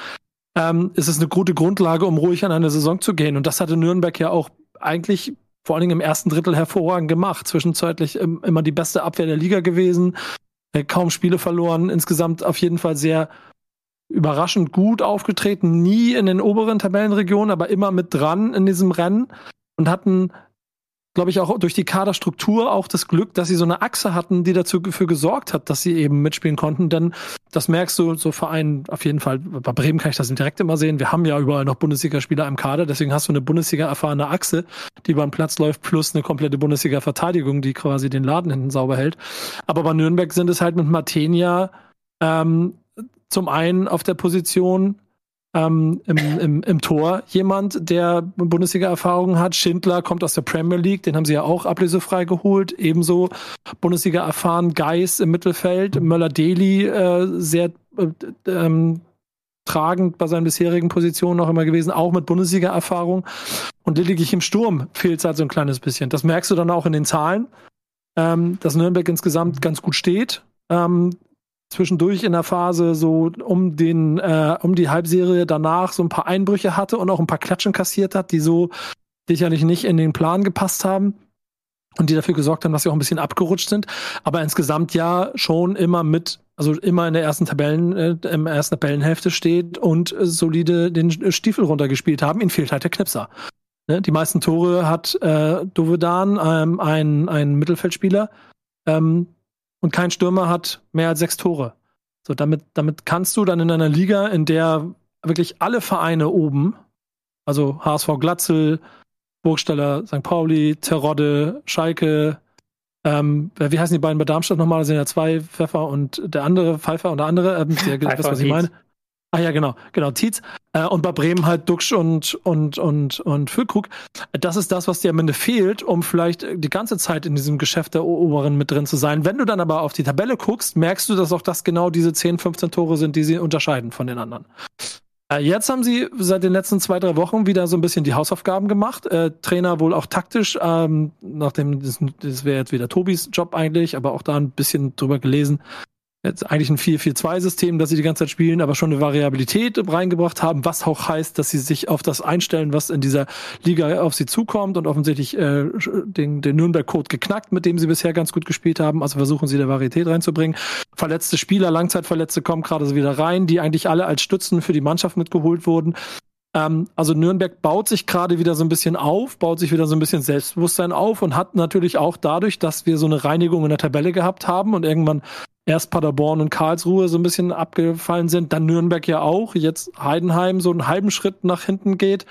ähm, ist es eine gute Grundlage, um ruhig an eine Saison zu gehen. Und das hatte Nürnberg ja auch eigentlich vor allen Dingen im ersten Drittel hervorragend gemacht. Zwischenzeitlich immer die beste Abwehr der Liga gewesen, äh, kaum Spiele verloren, insgesamt auf jeden Fall sehr überraschend gut aufgetreten, nie in den oberen Tabellenregionen, aber immer mit dran in diesem Rennen. Und hatten glaube ich, auch durch die Kaderstruktur auch das Glück, dass sie so eine Achse hatten, die dazu dafür gesorgt hat, dass sie eben mitspielen konnten. Denn das merkst du, so Vereinen auf jeden Fall, bei Bremen kann ich das direkt immer sehen. Wir haben ja überall noch Bundesligaspieler im Kader, deswegen hast du eine Bundesliga-erfahrene Achse, die beim Platz läuft, plus eine komplette Bundesliga-Verteidigung, die quasi den Laden hinten sauber hält. Aber bei Nürnberg sind es halt mit Martenia ähm, zum einen auf der Position ähm, im, im, im Tor jemand, der Bundesliga-Erfahrung hat. Schindler kommt aus der Premier League, den haben sie ja auch ablösefrei geholt. Ebenso Bundesliga erfahren Geis im Mittelfeld, Möller-Deli äh, sehr äh, ähm, tragend bei seinen bisherigen Positionen noch immer gewesen, auch mit Bundesliga-Erfahrung. Und lediglich im Sturm fehlt es halt so ein kleines bisschen. Das merkst du dann auch in den Zahlen. ähm, dass Nürnberg insgesamt ganz gut steht. Ähm, zwischendurch in der Phase so um den äh, um die Halbserie danach so ein paar Einbrüche hatte und auch ein paar Klatschen kassiert hat, die so sicherlich nicht in den Plan gepasst haben und die dafür gesorgt haben, dass sie auch ein bisschen abgerutscht sind, aber insgesamt ja schon immer mit also immer in der ersten Tabellen äh, im ersten Tabellenhälfte steht und äh, solide den Stiefel runtergespielt haben. Ihnen fehlt halt der Knipser. Ne? Die meisten Tore hat äh, Dovedan, ähm, ein ein Mittelfeldspieler. Ähm, und kein Stürmer hat mehr als sechs Tore. So, damit, damit kannst du dann in einer Liga, in der wirklich alle Vereine oben, also HSV Glatzel, Burgstaller, St. Pauli, Terodde, Schalke, ähm, wie heißen die beiden bei Darmstadt nochmal? Das sind ja zwei Pfeffer und der andere, Pfeiffer und der andere, ähm, der, Pfeiffer was ich meine. Ah ja, genau, genau, Tietz. Äh, und bei Bremen halt Duxch und, und, und, und Füllkrug. Das ist das, was dir am Ende fehlt, um vielleicht die ganze Zeit in diesem Geschäft der Oberen mit drin zu sein. Wenn du dann aber auf die Tabelle guckst, merkst du, dass auch das genau diese 10, 15 Tore sind, die sie unterscheiden von den anderen. Äh, jetzt haben sie seit den letzten zwei, drei Wochen wieder so ein bisschen die Hausaufgaben gemacht. Äh, Trainer wohl auch taktisch, ähm, nachdem das, das wäre jetzt wieder Tobis Job eigentlich, aber auch da ein bisschen drüber gelesen, jetzt eigentlich ein 4-4-2-System, das sie die ganze Zeit spielen, aber schon eine Variabilität reingebracht haben, was auch heißt, dass sie sich auf das einstellen, was in dieser Liga auf sie zukommt und offensichtlich äh, den, den Nürnberg-Code geknackt, mit dem sie bisher ganz gut gespielt haben. Also versuchen sie der Varietät reinzubringen. Verletzte Spieler, Langzeitverletzte kommen gerade so wieder rein, die eigentlich alle als Stützen für die Mannschaft mitgeholt wurden. Ähm, also Nürnberg baut sich gerade wieder so ein bisschen auf, baut sich wieder so ein bisschen Selbstbewusstsein auf und hat natürlich auch dadurch, dass wir so eine Reinigung in der Tabelle gehabt haben und irgendwann erst Paderborn und Karlsruhe so ein bisschen abgefallen sind, dann Nürnberg ja auch, jetzt Heidenheim so einen halben Schritt nach hinten geht,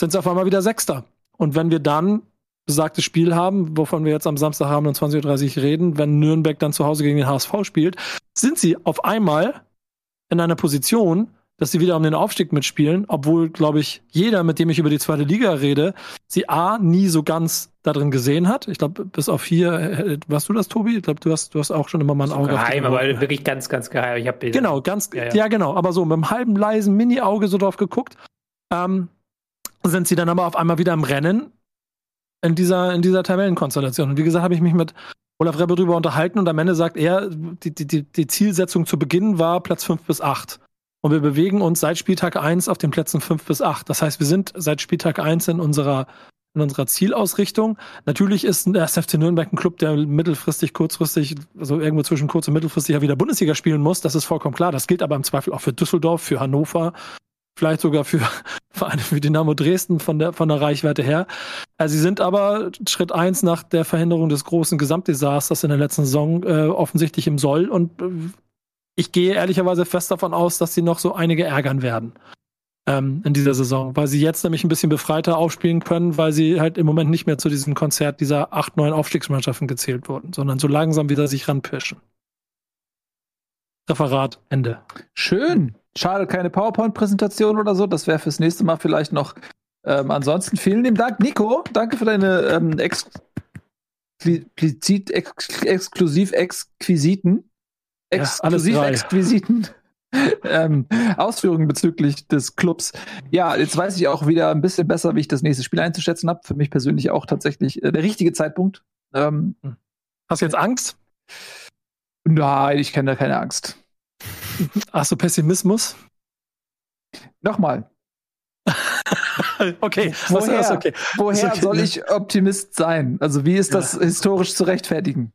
sind sie auf einmal wieder Sechster. Und wenn wir dann besagtes Spiel haben, wovon wir jetzt am Samstag haben um 20.30 Uhr reden, wenn Nürnberg dann zu Hause gegen den HSV spielt, sind sie auf einmal in einer Position, dass sie wieder um den Aufstieg mitspielen, obwohl, glaube ich, jeder, mit dem ich über die zweite Liga rede, sie A, nie so ganz da drin gesehen hat. Ich glaube, bis auf hier, äh, warst du das, Tobi? Ich glaube, du hast, du hast auch schon immer mal ein Auge. Geheim, aber wirklich ganz, ganz geheim. Ich hab genau, ganz, ja, ja. ja, genau. Aber so mit einem halben, leisen Mini-Auge so drauf geguckt. Ähm, sind sie dann aber auf einmal wieder im Rennen in dieser, in dieser Tabellenkonstellation. Und wie gesagt, habe ich mich mit Olaf Rebbe drüber unterhalten und am Ende sagt er, die, die, die Zielsetzung zu Beginn war Platz 5 bis 8. Und wir bewegen uns seit Spieltag 1 auf den Plätzen 5 bis 8. Das heißt, wir sind seit Spieltag 1 in unserer, in unserer Zielausrichtung. Natürlich ist der SFC Nürnberg ein Club, der mittelfristig, kurzfristig, also irgendwo zwischen kurz und mittelfristig ja wieder Bundesliga spielen muss. Das ist vollkommen klar. Das gilt aber im Zweifel auch für Düsseldorf, für Hannover, vielleicht sogar für (laughs) Vereine wie Dynamo Dresden von der, von der Reichweite her. Also sie sind aber Schritt eins nach der Verhinderung des großen Gesamtdesasters in der letzten Saison äh, offensichtlich im Soll und äh, ich gehe ehrlicherweise fest davon aus, dass sie noch so einige ärgern werden ähm, in dieser Saison, weil sie jetzt nämlich ein bisschen befreiter aufspielen können, weil sie halt im Moment nicht mehr zu diesem Konzert dieser acht, neun Aufstiegsmannschaften gezählt wurden, sondern so langsam wieder sich ranpirschen. Referat, Ende. Schön. Schade, keine PowerPoint-Präsentation oder so. Das wäre fürs nächste Mal vielleicht noch. Ähm, ansonsten vielen lieben Dank, Nico. Danke für deine ähm, explizit, ex exklusiv exquisiten exklusiv ja, exquisiten (laughs) ähm, Ausführungen bezüglich des Clubs. Ja, jetzt weiß ich auch wieder ein bisschen besser, wie ich das nächste Spiel einzuschätzen habe. Für mich persönlich auch tatsächlich äh, der richtige Zeitpunkt. Ähm, hm. Hast du jetzt Angst? Nein, ich kenne da keine Angst. (laughs) Ach so, Pessimismus? Nochmal. (laughs) okay, woher, ist okay. woher okay. soll ich Optimist sein? Also wie ist das ja. historisch zu rechtfertigen?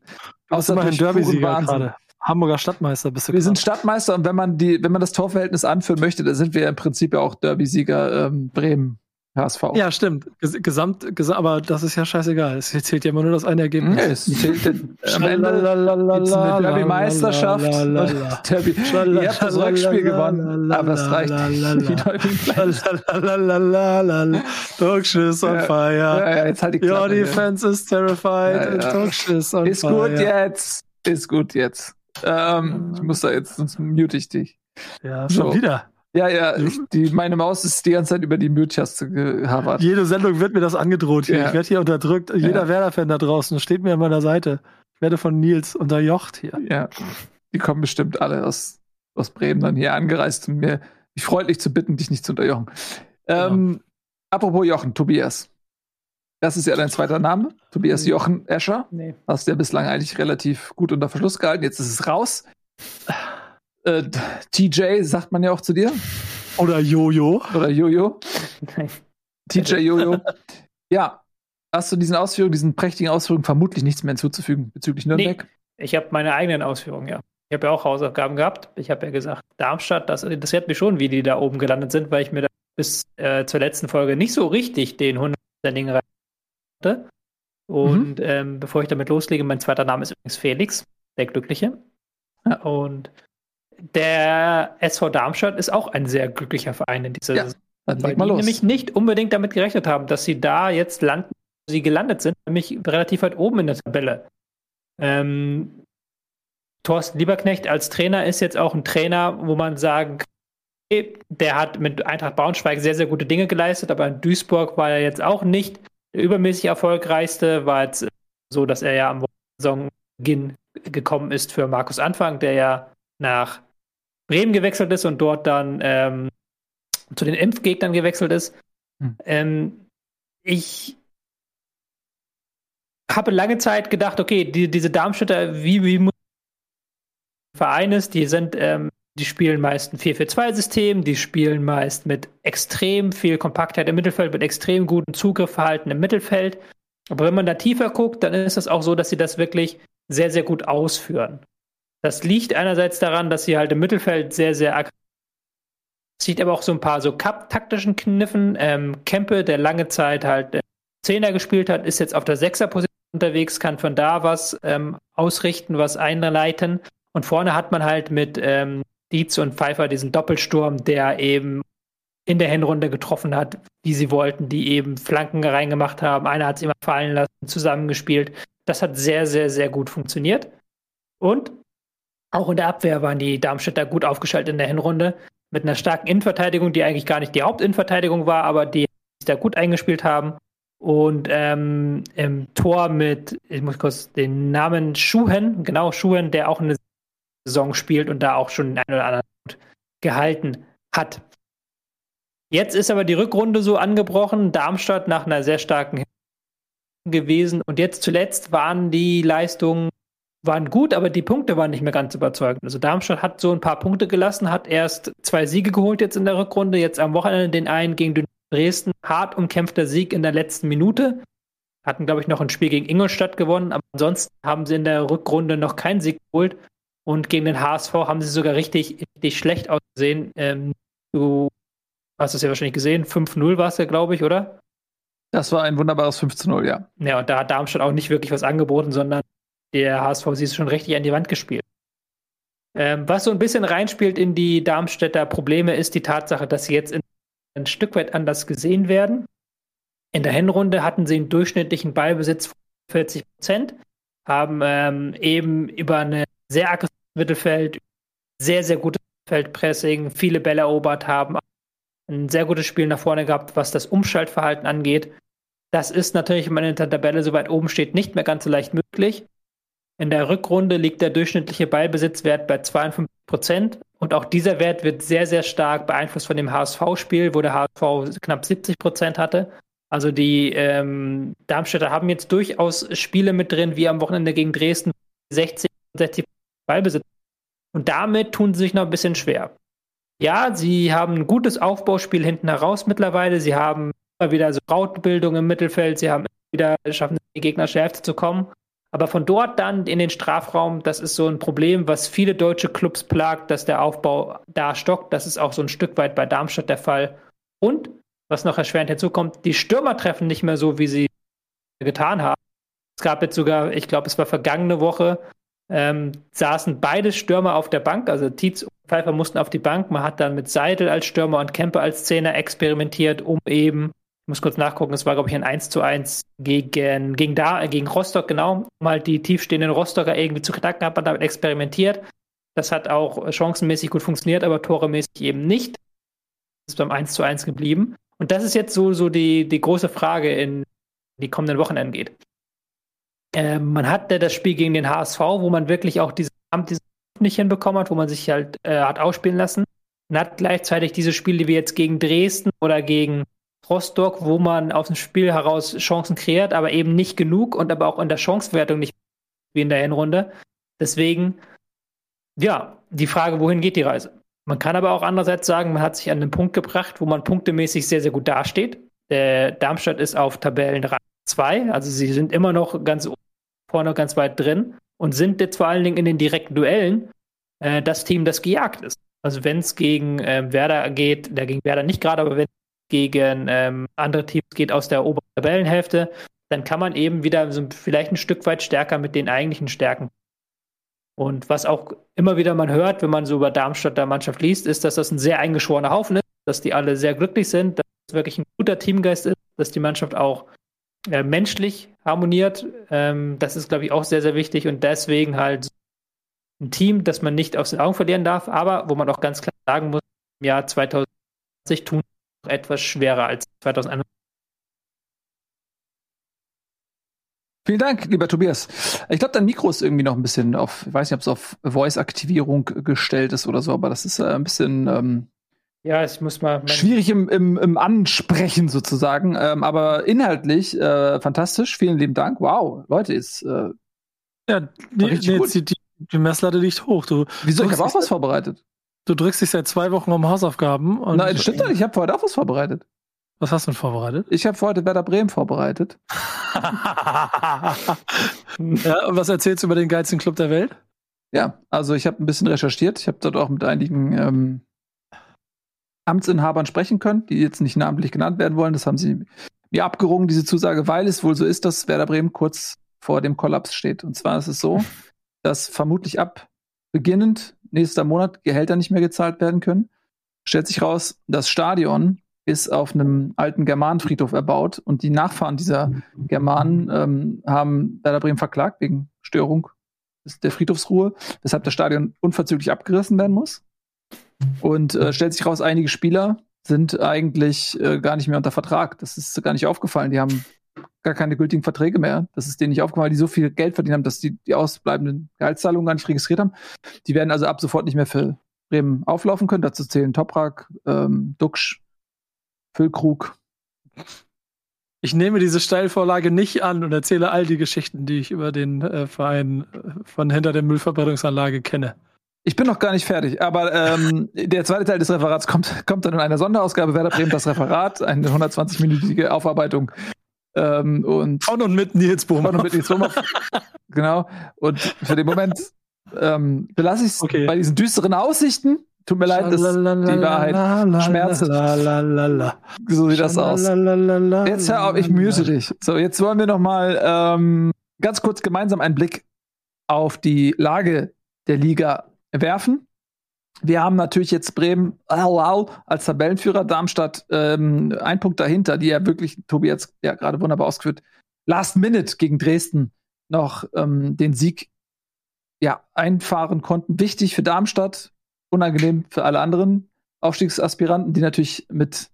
Außer durch Derby-Sieger gerade. Hamburger Stadtmeister bist du. Wir sind Stadtmeister und wenn man die, wenn man das Torverhältnis anführen möchte, dann sind wir im Prinzip ja auch Derby-Sieger ähm, Bremen. HSV. Ja, stimmt. Gesamt, gesamt, aber das ist ja scheißegal. Es zählt ja immer nur das eine Ergebnis. Nee, es zählt (laughs) am Ende gibt's eine Derby-Meisterschaft. Derby. Ihr habt das Rückspiel gewonnen, aber es reicht. Talkschiss on fire. Jetzt halt die Your defense is terrified. Talkshiz on fire. Ist gut jetzt. Ist gut jetzt. Ähm, ich muss da jetzt, sonst mute ich dich. Ja, schon so. wieder. Ja, ja, ich, die, meine Maus ist die ganze Zeit über die Mute-Taste gehabert. Jede Sendung wird mir das angedroht hier. Ja. Ich werde hier unterdrückt. Jeder ja. Werder-Fan da draußen steht mir an meiner Seite. Ich werde von Nils unterjocht hier. Ja, die kommen bestimmt alle aus, aus Bremen dann hier angereist, um mir mich freundlich zu bitten, dich nicht zu unterjochen. Ähm, genau. Apropos Jochen, Tobias. Das ist ja dein zweiter Name, Tobias Hm. Jochen Escher. Nee. Hast du ja bislang eigentlich relativ gut unter Verschluss gehalten. Jetzt ist es raus. Äh, TJ sagt man ja auch zu dir. Oder Jojo. Oder Jojo. Nein. TJ Jojo. (laughs) Ja. Hast du diesen Ausführungen, diesen prächtigen Ausführungen vermutlich nichts mehr hinzuzufügen bezüglich Nürnberg? Ich habe meine eigenen Ausführungen, ja. Ich habe ja auch Hausaufgaben gehabt. Ich habe ja gesagt, Darmstadt, das interessiert mich schon, wie die da oben gelandet sind, weil ich mir da bis äh, zur letzten Folge nicht so richtig den 100%igen rein hatte. Und ähm, bevor ich damit loslege, mein zweiter Name ist übrigens Felix, der Glückliche. Und der SV Darmstadt ist auch ein sehr glücklicher Verein in dieser Ja, Saison. Dann Weil mal die los. nämlich nicht unbedingt damit gerechnet haben, dass sie da jetzt landen, wo sie gelandet sind, nämlich relativ weit oben in der Tabelle. Ähm, Thorsten Lieberknecht als Trainer ist jetzt auch ein Trainer, wo man sagen kann, der hat mit Eintracht Braunschweig sehr, sehr gute Dinge geleistet, aber in Duisburg war er jetzt auch nicht der übermäßig erfolgreichste, war jetzt so, dass er ja am Saisonbeginn gekommen ist für Markus Anfang, der ja nach Bremen gewechselt ist und dort dann ähm, zu den Impfgegnern gewechselt ist. Hm. Ähm, ich habe lange Zeit gedacht, okay, die, diese Darmstädter, wie, wie Verein ist, die sind, ähm, die spielen meist ein 4-4-2-System, die spielen meist mit extrem viel Kompaktheit im Mittelfeld, mit extrem gutem Zugriffverhalten im Mittelfeld. Aber wenn man da tiefer guckt, dann ist es auch so, dass sie das wirklich sehr, sehr gut ausführen. Das liegt einerseits daran, dass sie halt im Mittelfeld sehr, sehr aggressiv es liegt aber auch so ein paar so Cup taktischen Kniffen. Ähm, Kempe, der lange Zeit halt äh, Zehner gespielt hat, ist jetzt auf der Sechser-Position unterwegs, kann von da was ähm, ausrichten, was einleiten. Und vorne hat man halt mit ähm, Dietz und Pfeiffer diesen Doppelsturm, der eben in der Hinrunde getroffen hat, wie sie wollten, die eben Flanken reingemacht haben. Einer hat es immer fallen lassen, zusammengespielt. Das hat sehr, sehr, sehr gut funktioniert. Und auch in der Abwehr waren die Darmstädter gut aufgestellt in der Hinrunde mit einer starken Innenverteidigung, die eigentlich gar nicht die Hauptinnenverteidigung war, aber die sich da gut eingespielt haben. Und ähm, im Tor mit, ich muss kurz den Namen Schuhen, genau, Schuhen, der auch eine Saison spielt und da auch schon den einen oder anderen gehalten hat. Jetzt ist aber die Rückrunde so angebrochen, Darmstadt nach einer sehr starken gewesen und jetzt zuletzt waren die Leistungen waren gut, aber die Punkte waren nicht mehr ganz überzeugend. Also Darmstadt hat so ein paar Punkte gelassen, hat erst zwei Siege geholt jetzt in der Rückrunde, jetzt am Wochenende den einen gegen Dresden, hart umkämpfter Sieg in der letzten Minute. Hatten, glaube ich, noch ein Spiel gegen Ingolstadt gewonnen, aber ansonsten haben sie in der Rückrunde noch keinen Sieg geholt. Und gegen den HSV haben sie sogar richtig, richtig schlecht ausgesehen. Ähm, du hast es ja wahrscheinlich gesehen, 5-0 war es ja, glaube ich, oder? Das war ein wunderbares 15-0, ja. Ja, und da hat Darmstadt auch nicht wirklich was angeboten, sondern der HSV sie ist schon richtig an die Wand gespielt. Ähm, was so ein bisschen reinspielt in die Darmstädter Probleme ist die Tatsache, dass sie jetzt in, ein Stück weit anders gesehen werden. In der Hinrunde hatten sie einen durchschnittlichen Ballbesitz von 40 Prozent, haben ähm, eben über eine sehr aggressives Mittelfeld, sehr, sehr gutes Feldpressing, viele Bälle erobert haben, ein sehr gutes Spiel nach vorne gehabt, was das Umschaltverhalten angeht. Das ist natürlich, wenn man in der Tabelle so weit oben steht, nicht mehr ganz so leicht möglich. In der Rückrunde liegt der durchschnittliche Ballbesitzwert bei 52 Prozent. Und auch dieser Wert wird sehr, sehr stark beeinflusst von dem HSV-Spiel, wo der HSV knapp 70 Prozent hatte. Also die ähm, Darmstädter haben jetzt durchaus Spiele mit drin, wie am Wochenende gegen Dresden, 60, 60 Ballbesitz. Und damit tun sie sich noch ein bisschen schwer. Ja, sie haben ein gutes Aufbauspiel hinten heraus mittlerweile. Sie haben immer wieder so Rautenbildung im Mittelfeld. Sie haben wieder schaffen, die gegnerische Hälfte zu kommen. Aber von dort dann in den Strafraum, das ist so ein Problem, was viele deutsche Clubs plagt, dass der Aufbau da stockt. Das ist auch so ein Stück weit bei Darmstadt der Fall. Und, was noch erschwerend hinzukommt, die Stürmer treffen nicht mehr so, wie sie getan haben. Es gab jetzt sogar, ich glaube, es war vergangene Woche, ähm, saßen beide Stürmer auf der Bank, also Tietz und Pfeiffer mussten auf die Bank. Man hat dann mit Seidel als Stürmer und Kempe als Zehner experimentiert, um eben, ich muss kurz nachgucken, es war, glaube ich, ein 1 zu 1 gegen, gegen, da, gegen Rostock, genau, um halt die tiefstehenden Rostocker irgendwie zu knacken, hat man damit experimentiert. Das hat auch chancenmäßig gut funktioniert, aber toremäßig eben nicht. Ist beim 1 zu 1 geblieben. Und das ist jetzt so, so die, die große Frage in die kommenden Wochen angeht. Äh, man hatte das Spiel gegen den HSV, wo man wirklich auch diese Amt nicht hinbekommen hat, wo man sich halt äh, hat ausspielen lassen. Und hat gleichzeitig diese Spiele wie jetzt gegen Dresden oder gegen Rostock, wo man aus dem Spiel heraus Chancen kreiert, aber eben nicht genug und aber auch in der Chancewertung nicht wie in der Hinrunde. Deswegen, ja, die Frage, wohin geht die Reise? Man kann aber auch andererseits sagen, man hat sich an den Punkt gebracht, wo man punktemäßig sehr, sehr gut dasteht. Der Darmstadt ist auf Tabellenrang 2, also sie sind immer noch ganz vorne, ganz weit drin und sind jetzt vor allen Dingen in den direkten Duellen äh, das Team, das gejagt ist. Also wenn es gegen äh, Werder geht, der gegen Werder nicht gerade, aber wenn es gegen ähm, andere Teams geht aus der oberen Tabellenhälfte, dann kann man eben wieder so vielleicht ein Stück weit stärker mit den eigentlichen Stärken. Und was auch immer wieder man hört, wenn man so über Darmstadt der Mannschaft liest, ist, dass das ein sehr eingeschworener Haufen ist, dass die alle sehr glücklich sind, dass es wirklich ein guter Teamgeist ist, dass die Mannschaft auch äh, menschlich harmoniert. Ähm, das ist, glaube ich, auch sehr, sehr wichtig und deswegen halt ein Team, das man nicht aus den Augen verlieren darf, aber wo man auch ganz klar sagen muss, im Jahr 2020 tun etwas schwerer als 2021. Vielen Dank, lieber Tobias. Ich glaube, dein Mikro ist irgendwie noch ein bisschen auf, ich weiß nicht, ob es auf Voice-Aktivierung gestellt ist oder so, aber das ist äh, ein bisschen ähm, ja, ich muss mal. Schwierig im, im, im Ansprechen sozusagen, ähm, aber inhaltlich äh, fantastisch. Vielen lieben Dank. Wow, Leute, ist. Äh, ja, die, nee, die, die, die Messlatte liegt hoch. Du Wieso? Ich habe auch was vorbereitet. Du drückst dich seit zwei Wochen um Hausaufgaben. Und Nein, stimmt doch. Ich habe für heute auch was vorbereitet. Was hast du denn vorbereitet? Ich habe für heute Werder Bremen vorbereitet. (laughs) (laughs) ja, und was erzählst du über den geilsten Club der Welt? Ja, also ich habe ein bisschen recherchiert. Ich habe dort auch mit einigen ähm, Amtsinhabern sprechen können, die jetzt nicht namentlich genannt werden wollen. Das haben sie mir abgerungen, diese Zusage, weil es wohl so ist, dass Werder Bremen kurz vor dem Kollaps steht. Und zwar ist es so, (laughs) dass vermutlich ab beginnend nächster Monat Gehälter nicht mehr gezahlt werden können. Stellt sich raus, das Stadion ist auf einem alten Germanenfriedhof erbaut und die Nachfahren dieser Germanen ähm, haben Werder Bremen verklagt wegen Störung der Friedhofsruhe, weshalb das Stadion unverzüglich abgerissen werden muss. Und äh, stellt sich raus, einige Spieler sind eigentlich äh, gar nicht mehr unter Vertrag. Das ist gar nicht aufgefallen. Die haben gar keine gültigen Verträge mehr. Das ist denen nicht aufgefallen, weil die so viel Geld verdient haben, dass die die ausbleibenden Gehaltszahlungen gar nicht registriert haben. Die werden also ab sofort nicht mehr für Bremen auflaufen können. Dazu zählen Toprak, ähm, Duxch, Füllkrug. Ich nehme diese Steilvorlage nicht an und erzähle all die Geschichten, die ich über den äh, Verein äh, von hinter der Müllverbrennungsanlage kenne. Ich bin noch gar nicht fertig, aber ähm, der zweite Teil des Referats kommt, kommt dann in einer Sonderausgabe Werder Bremen das Referat, eine 120-minütige Aufarbeitung. Ähm, und von und mit Nils Bohmer. Von und mit Nils Bohmer. genau. Und für den Moment ähm, belasse ich es okay. bei diesen düsteren Aussichten. Tut mir leid, dass die Wahrheit schmerzt. So sieht das aus. Jetzt hör auf, ich müse dich. So, jetzt wollen wir noch mal ähm, ganz kurz gemeinsam einen Blick auf die Lage der Liga werfen. Wir haben natürlich jetzt Bremen als Tabellenführer, Darmstadt ähm, ein Punkt dahinter, die ja wirklich, Tobi jetzt ja gerade wunderbar ausgeführt, Last Minute gegen Dresden noch ähm, den Sieg ja, einfahren konnten. Wichtig für Darmstadt, unangenehm für alle anderen Aufstiegsaspiranten, die natürlich mit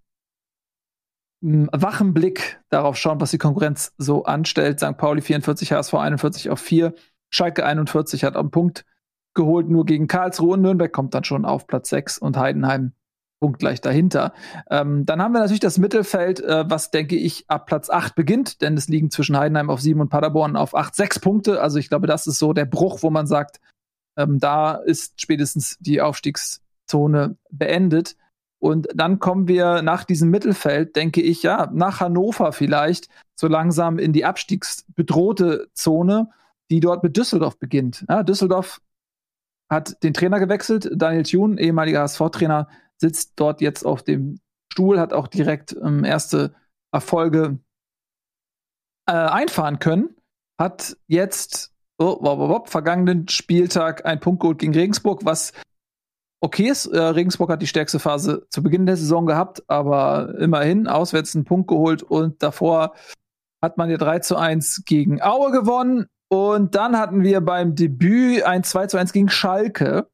einem wachen Blick darauf schauen, was die Konkurrenz so anstellt. St. Pauli 44, HSV 41 auf 4, Schalke 41 hat am Punkt geholt, nur gegen Karlsruhe und Nürnberg kommt dann schon auf Platz 6 und Heidenheim punktgleich dahinter. Ähm, dann haben wir natürlich das Mittelfeld, äh, was denke ich ab Platz 8 beginnt, denn es liegen zwischen Heidenheim auf 7 und Paderborn auf 8, 6 Punkte. Also ich glaube, das ist so der Bruch, wo man sagt, ähm, da ist spätestens die Aufstiegszone beendet. Und dann kommen wir nach diesem Mittelfeld, denke ich, ja, nach Hannover vielleicht, so langsam in die abstiegsbedrohte Zone, die dort mit Düsseldorf beginnt. Ja, Düsseldorf hat den Trainer gewechselt. Daniel Thun, ehemaliger HSV-Trainer, sitzt dort jetzt auf dem Stuhl, hat auch direkt ähm, erste Erfolge äh, einfahren können. Hat jetzt oh, wop, wop, vergangenen Spieltag ein Punkt geholt gegen Regensburg, was okay ist. Äh, Regensburg hat die stärkste Phase zu Beginn der Saison gehabt, aber immerhin auswärts einen Punkt geholt und davor hat man ja 3 zu 1 gegen Aue gewonnen. Und dann hatten wir beim Debüt ein 2 zu 1 gegen Schalke.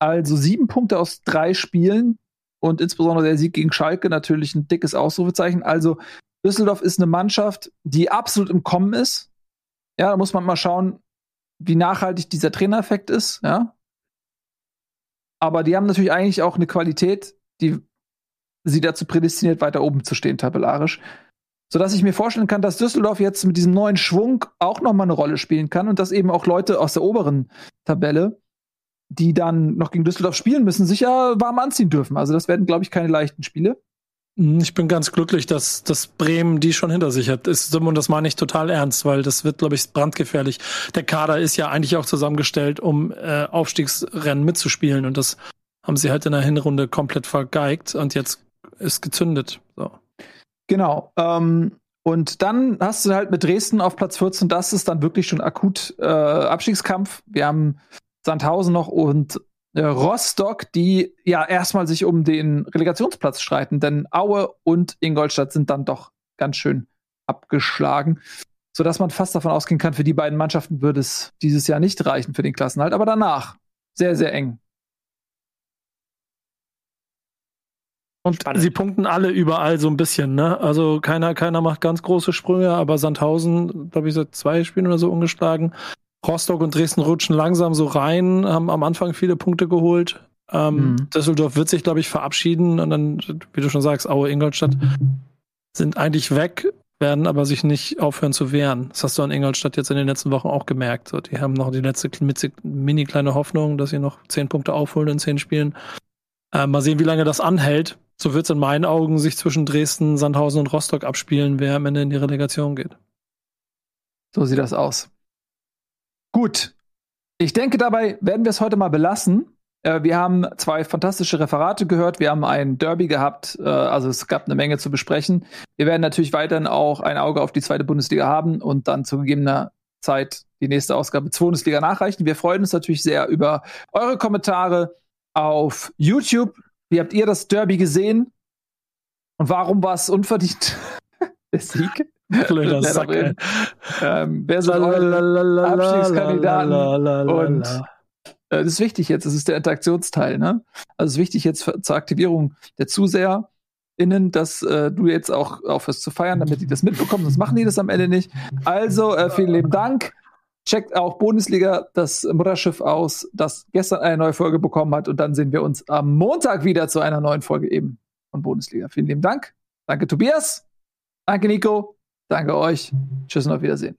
Also sieben Punkte aus drei Spielen und insbesondere der Sieg gegen Schalke natürlich ein dickes Ausrufezeichen. Also Düsseldorf ist eine Mannschaft, die absolut im Kommen ist. Ja, da muss man mal schauen, wie nachhaltig dieser Trainereffekt ist, ja. Aber die haben natürlich eigentlich auch eine Qualität, die sie dazu prädestiniert, weiter oben zu stehen, tabellarisch. Sodass ich mir vorstellen kann, dass Düsseldorf jetzt mit diesem neuen Schwung auch noch mal eine Rolle spielen kann und dass eben auch Leute aus der oberen Tabelle, die dann noch gegen Düsseldorf spielen müssen, sich ja warm anziehen dürfen. Also das werden, glaube ich, keine leichten Spiele. Hm, ich bin ganz glücklich, dass, dass Bremen die schon hinter sich hat. Ist, und das meine ich total ernst, weil das wird, glaube ich, brandgefährlich. Der Kader ist ja eigentlich auch zusammengestellt, um äh, Aufstiegsrennen mitzuspielen. Und das haben sie halt in der Hinrunde komplett vergeigt und jetzt ist gezündet. So. Genau. Ähm, und dann hast du halt mit Dresden auf Platz 14, das ist dann wirklich schon akut äh, Abstiegskampf. Wir haben Sandhausen noch und äh, Rostock, die ja erstmal sich um den Relegationsplatz streiten, denn Aue und Ingolstadt sind dann doch ganz schön abgeschlagen, sodass man fast davon ausgehen kann, für die beiden Mannschaften würde es dieses Jahr nicht reichen für den Klassenhalt, aber danach sehr, sehr eng. Und Spannend. sie punkten alle überall so ein bisschen, ne? Also keiner, keiner macht ganz große Sprünge, aber Sandhausen, glaube ich, seit zwei Spielen oder so ungeschlagen. Rostock und Dresden rutschen langsam so rein, haben am Anfang viele Punkte geholt. Ähm, mhm. Düsseldorf wird sich, glaube ich, verabschieden und dann, wie du schon sagst, Aue, Ingolstadt sind eigentlich weg, werden aber sich nicht aufhören zu wehren. Das hast du an Ingolstadt jetzt in den letzten Wochen auch gemerkt. So, die haben noch die letzte mini kleine Hoffnung, dass sie noch zehn Punkte aufholen in zehn Spielen. Äh, mal sehen, wie lange das anhält. So wird es in meinen Augen sich zwischen Dresden, Sandhausen und Rostock abspielen, wer am Ende in die Relegation geht. So sieht das aus. Gut. Ich denke, dabei werden wir es heute mal belassen. Äh, wir haben zwei fantastische Referate gehört. Wir haben ein Derby gehabt. Äh, also es gab eine Menge zu besprechen. Wir werden natürlich weiterhin auch ein Auge auf die zweite Bundesliga haben und dann zu gegebener Zeit die nächste Ausgabe zur Bundesliga nachreichen. Wir freuen uns natürlich sehr über eure Kommentare auf YouTube. Wie habt ihr das Derby gesehen? Und warum war es unverdient (laughs) der Sieg? Blöder Sack, ähm, wer sind eure Abstiegskandidaten? Und äh, das ist wichtig jetzt, das ist der Interaktionsteil, ne? Also es ist wichtig jetzt für, zur Aktivierung der ZuseherInnen, dass äh, du jetzt auch aufhörst zu feiern, damit die das mitbekommen, sonst machen die das am Ende nicht. Also, äh, vielen lieben Dank. Checkt auch Bundesliga, das Mutterschiff aus, das gestern eine neue Folge bekommen hat. Und dann sehen wir uns am Montag wieder zu einer neuen Folge eben von Bundesliga. Vielen lieben Dank. Danke, Tobias. Danke, Nico. Danke euch. Tschüss und auf Wiedersehen.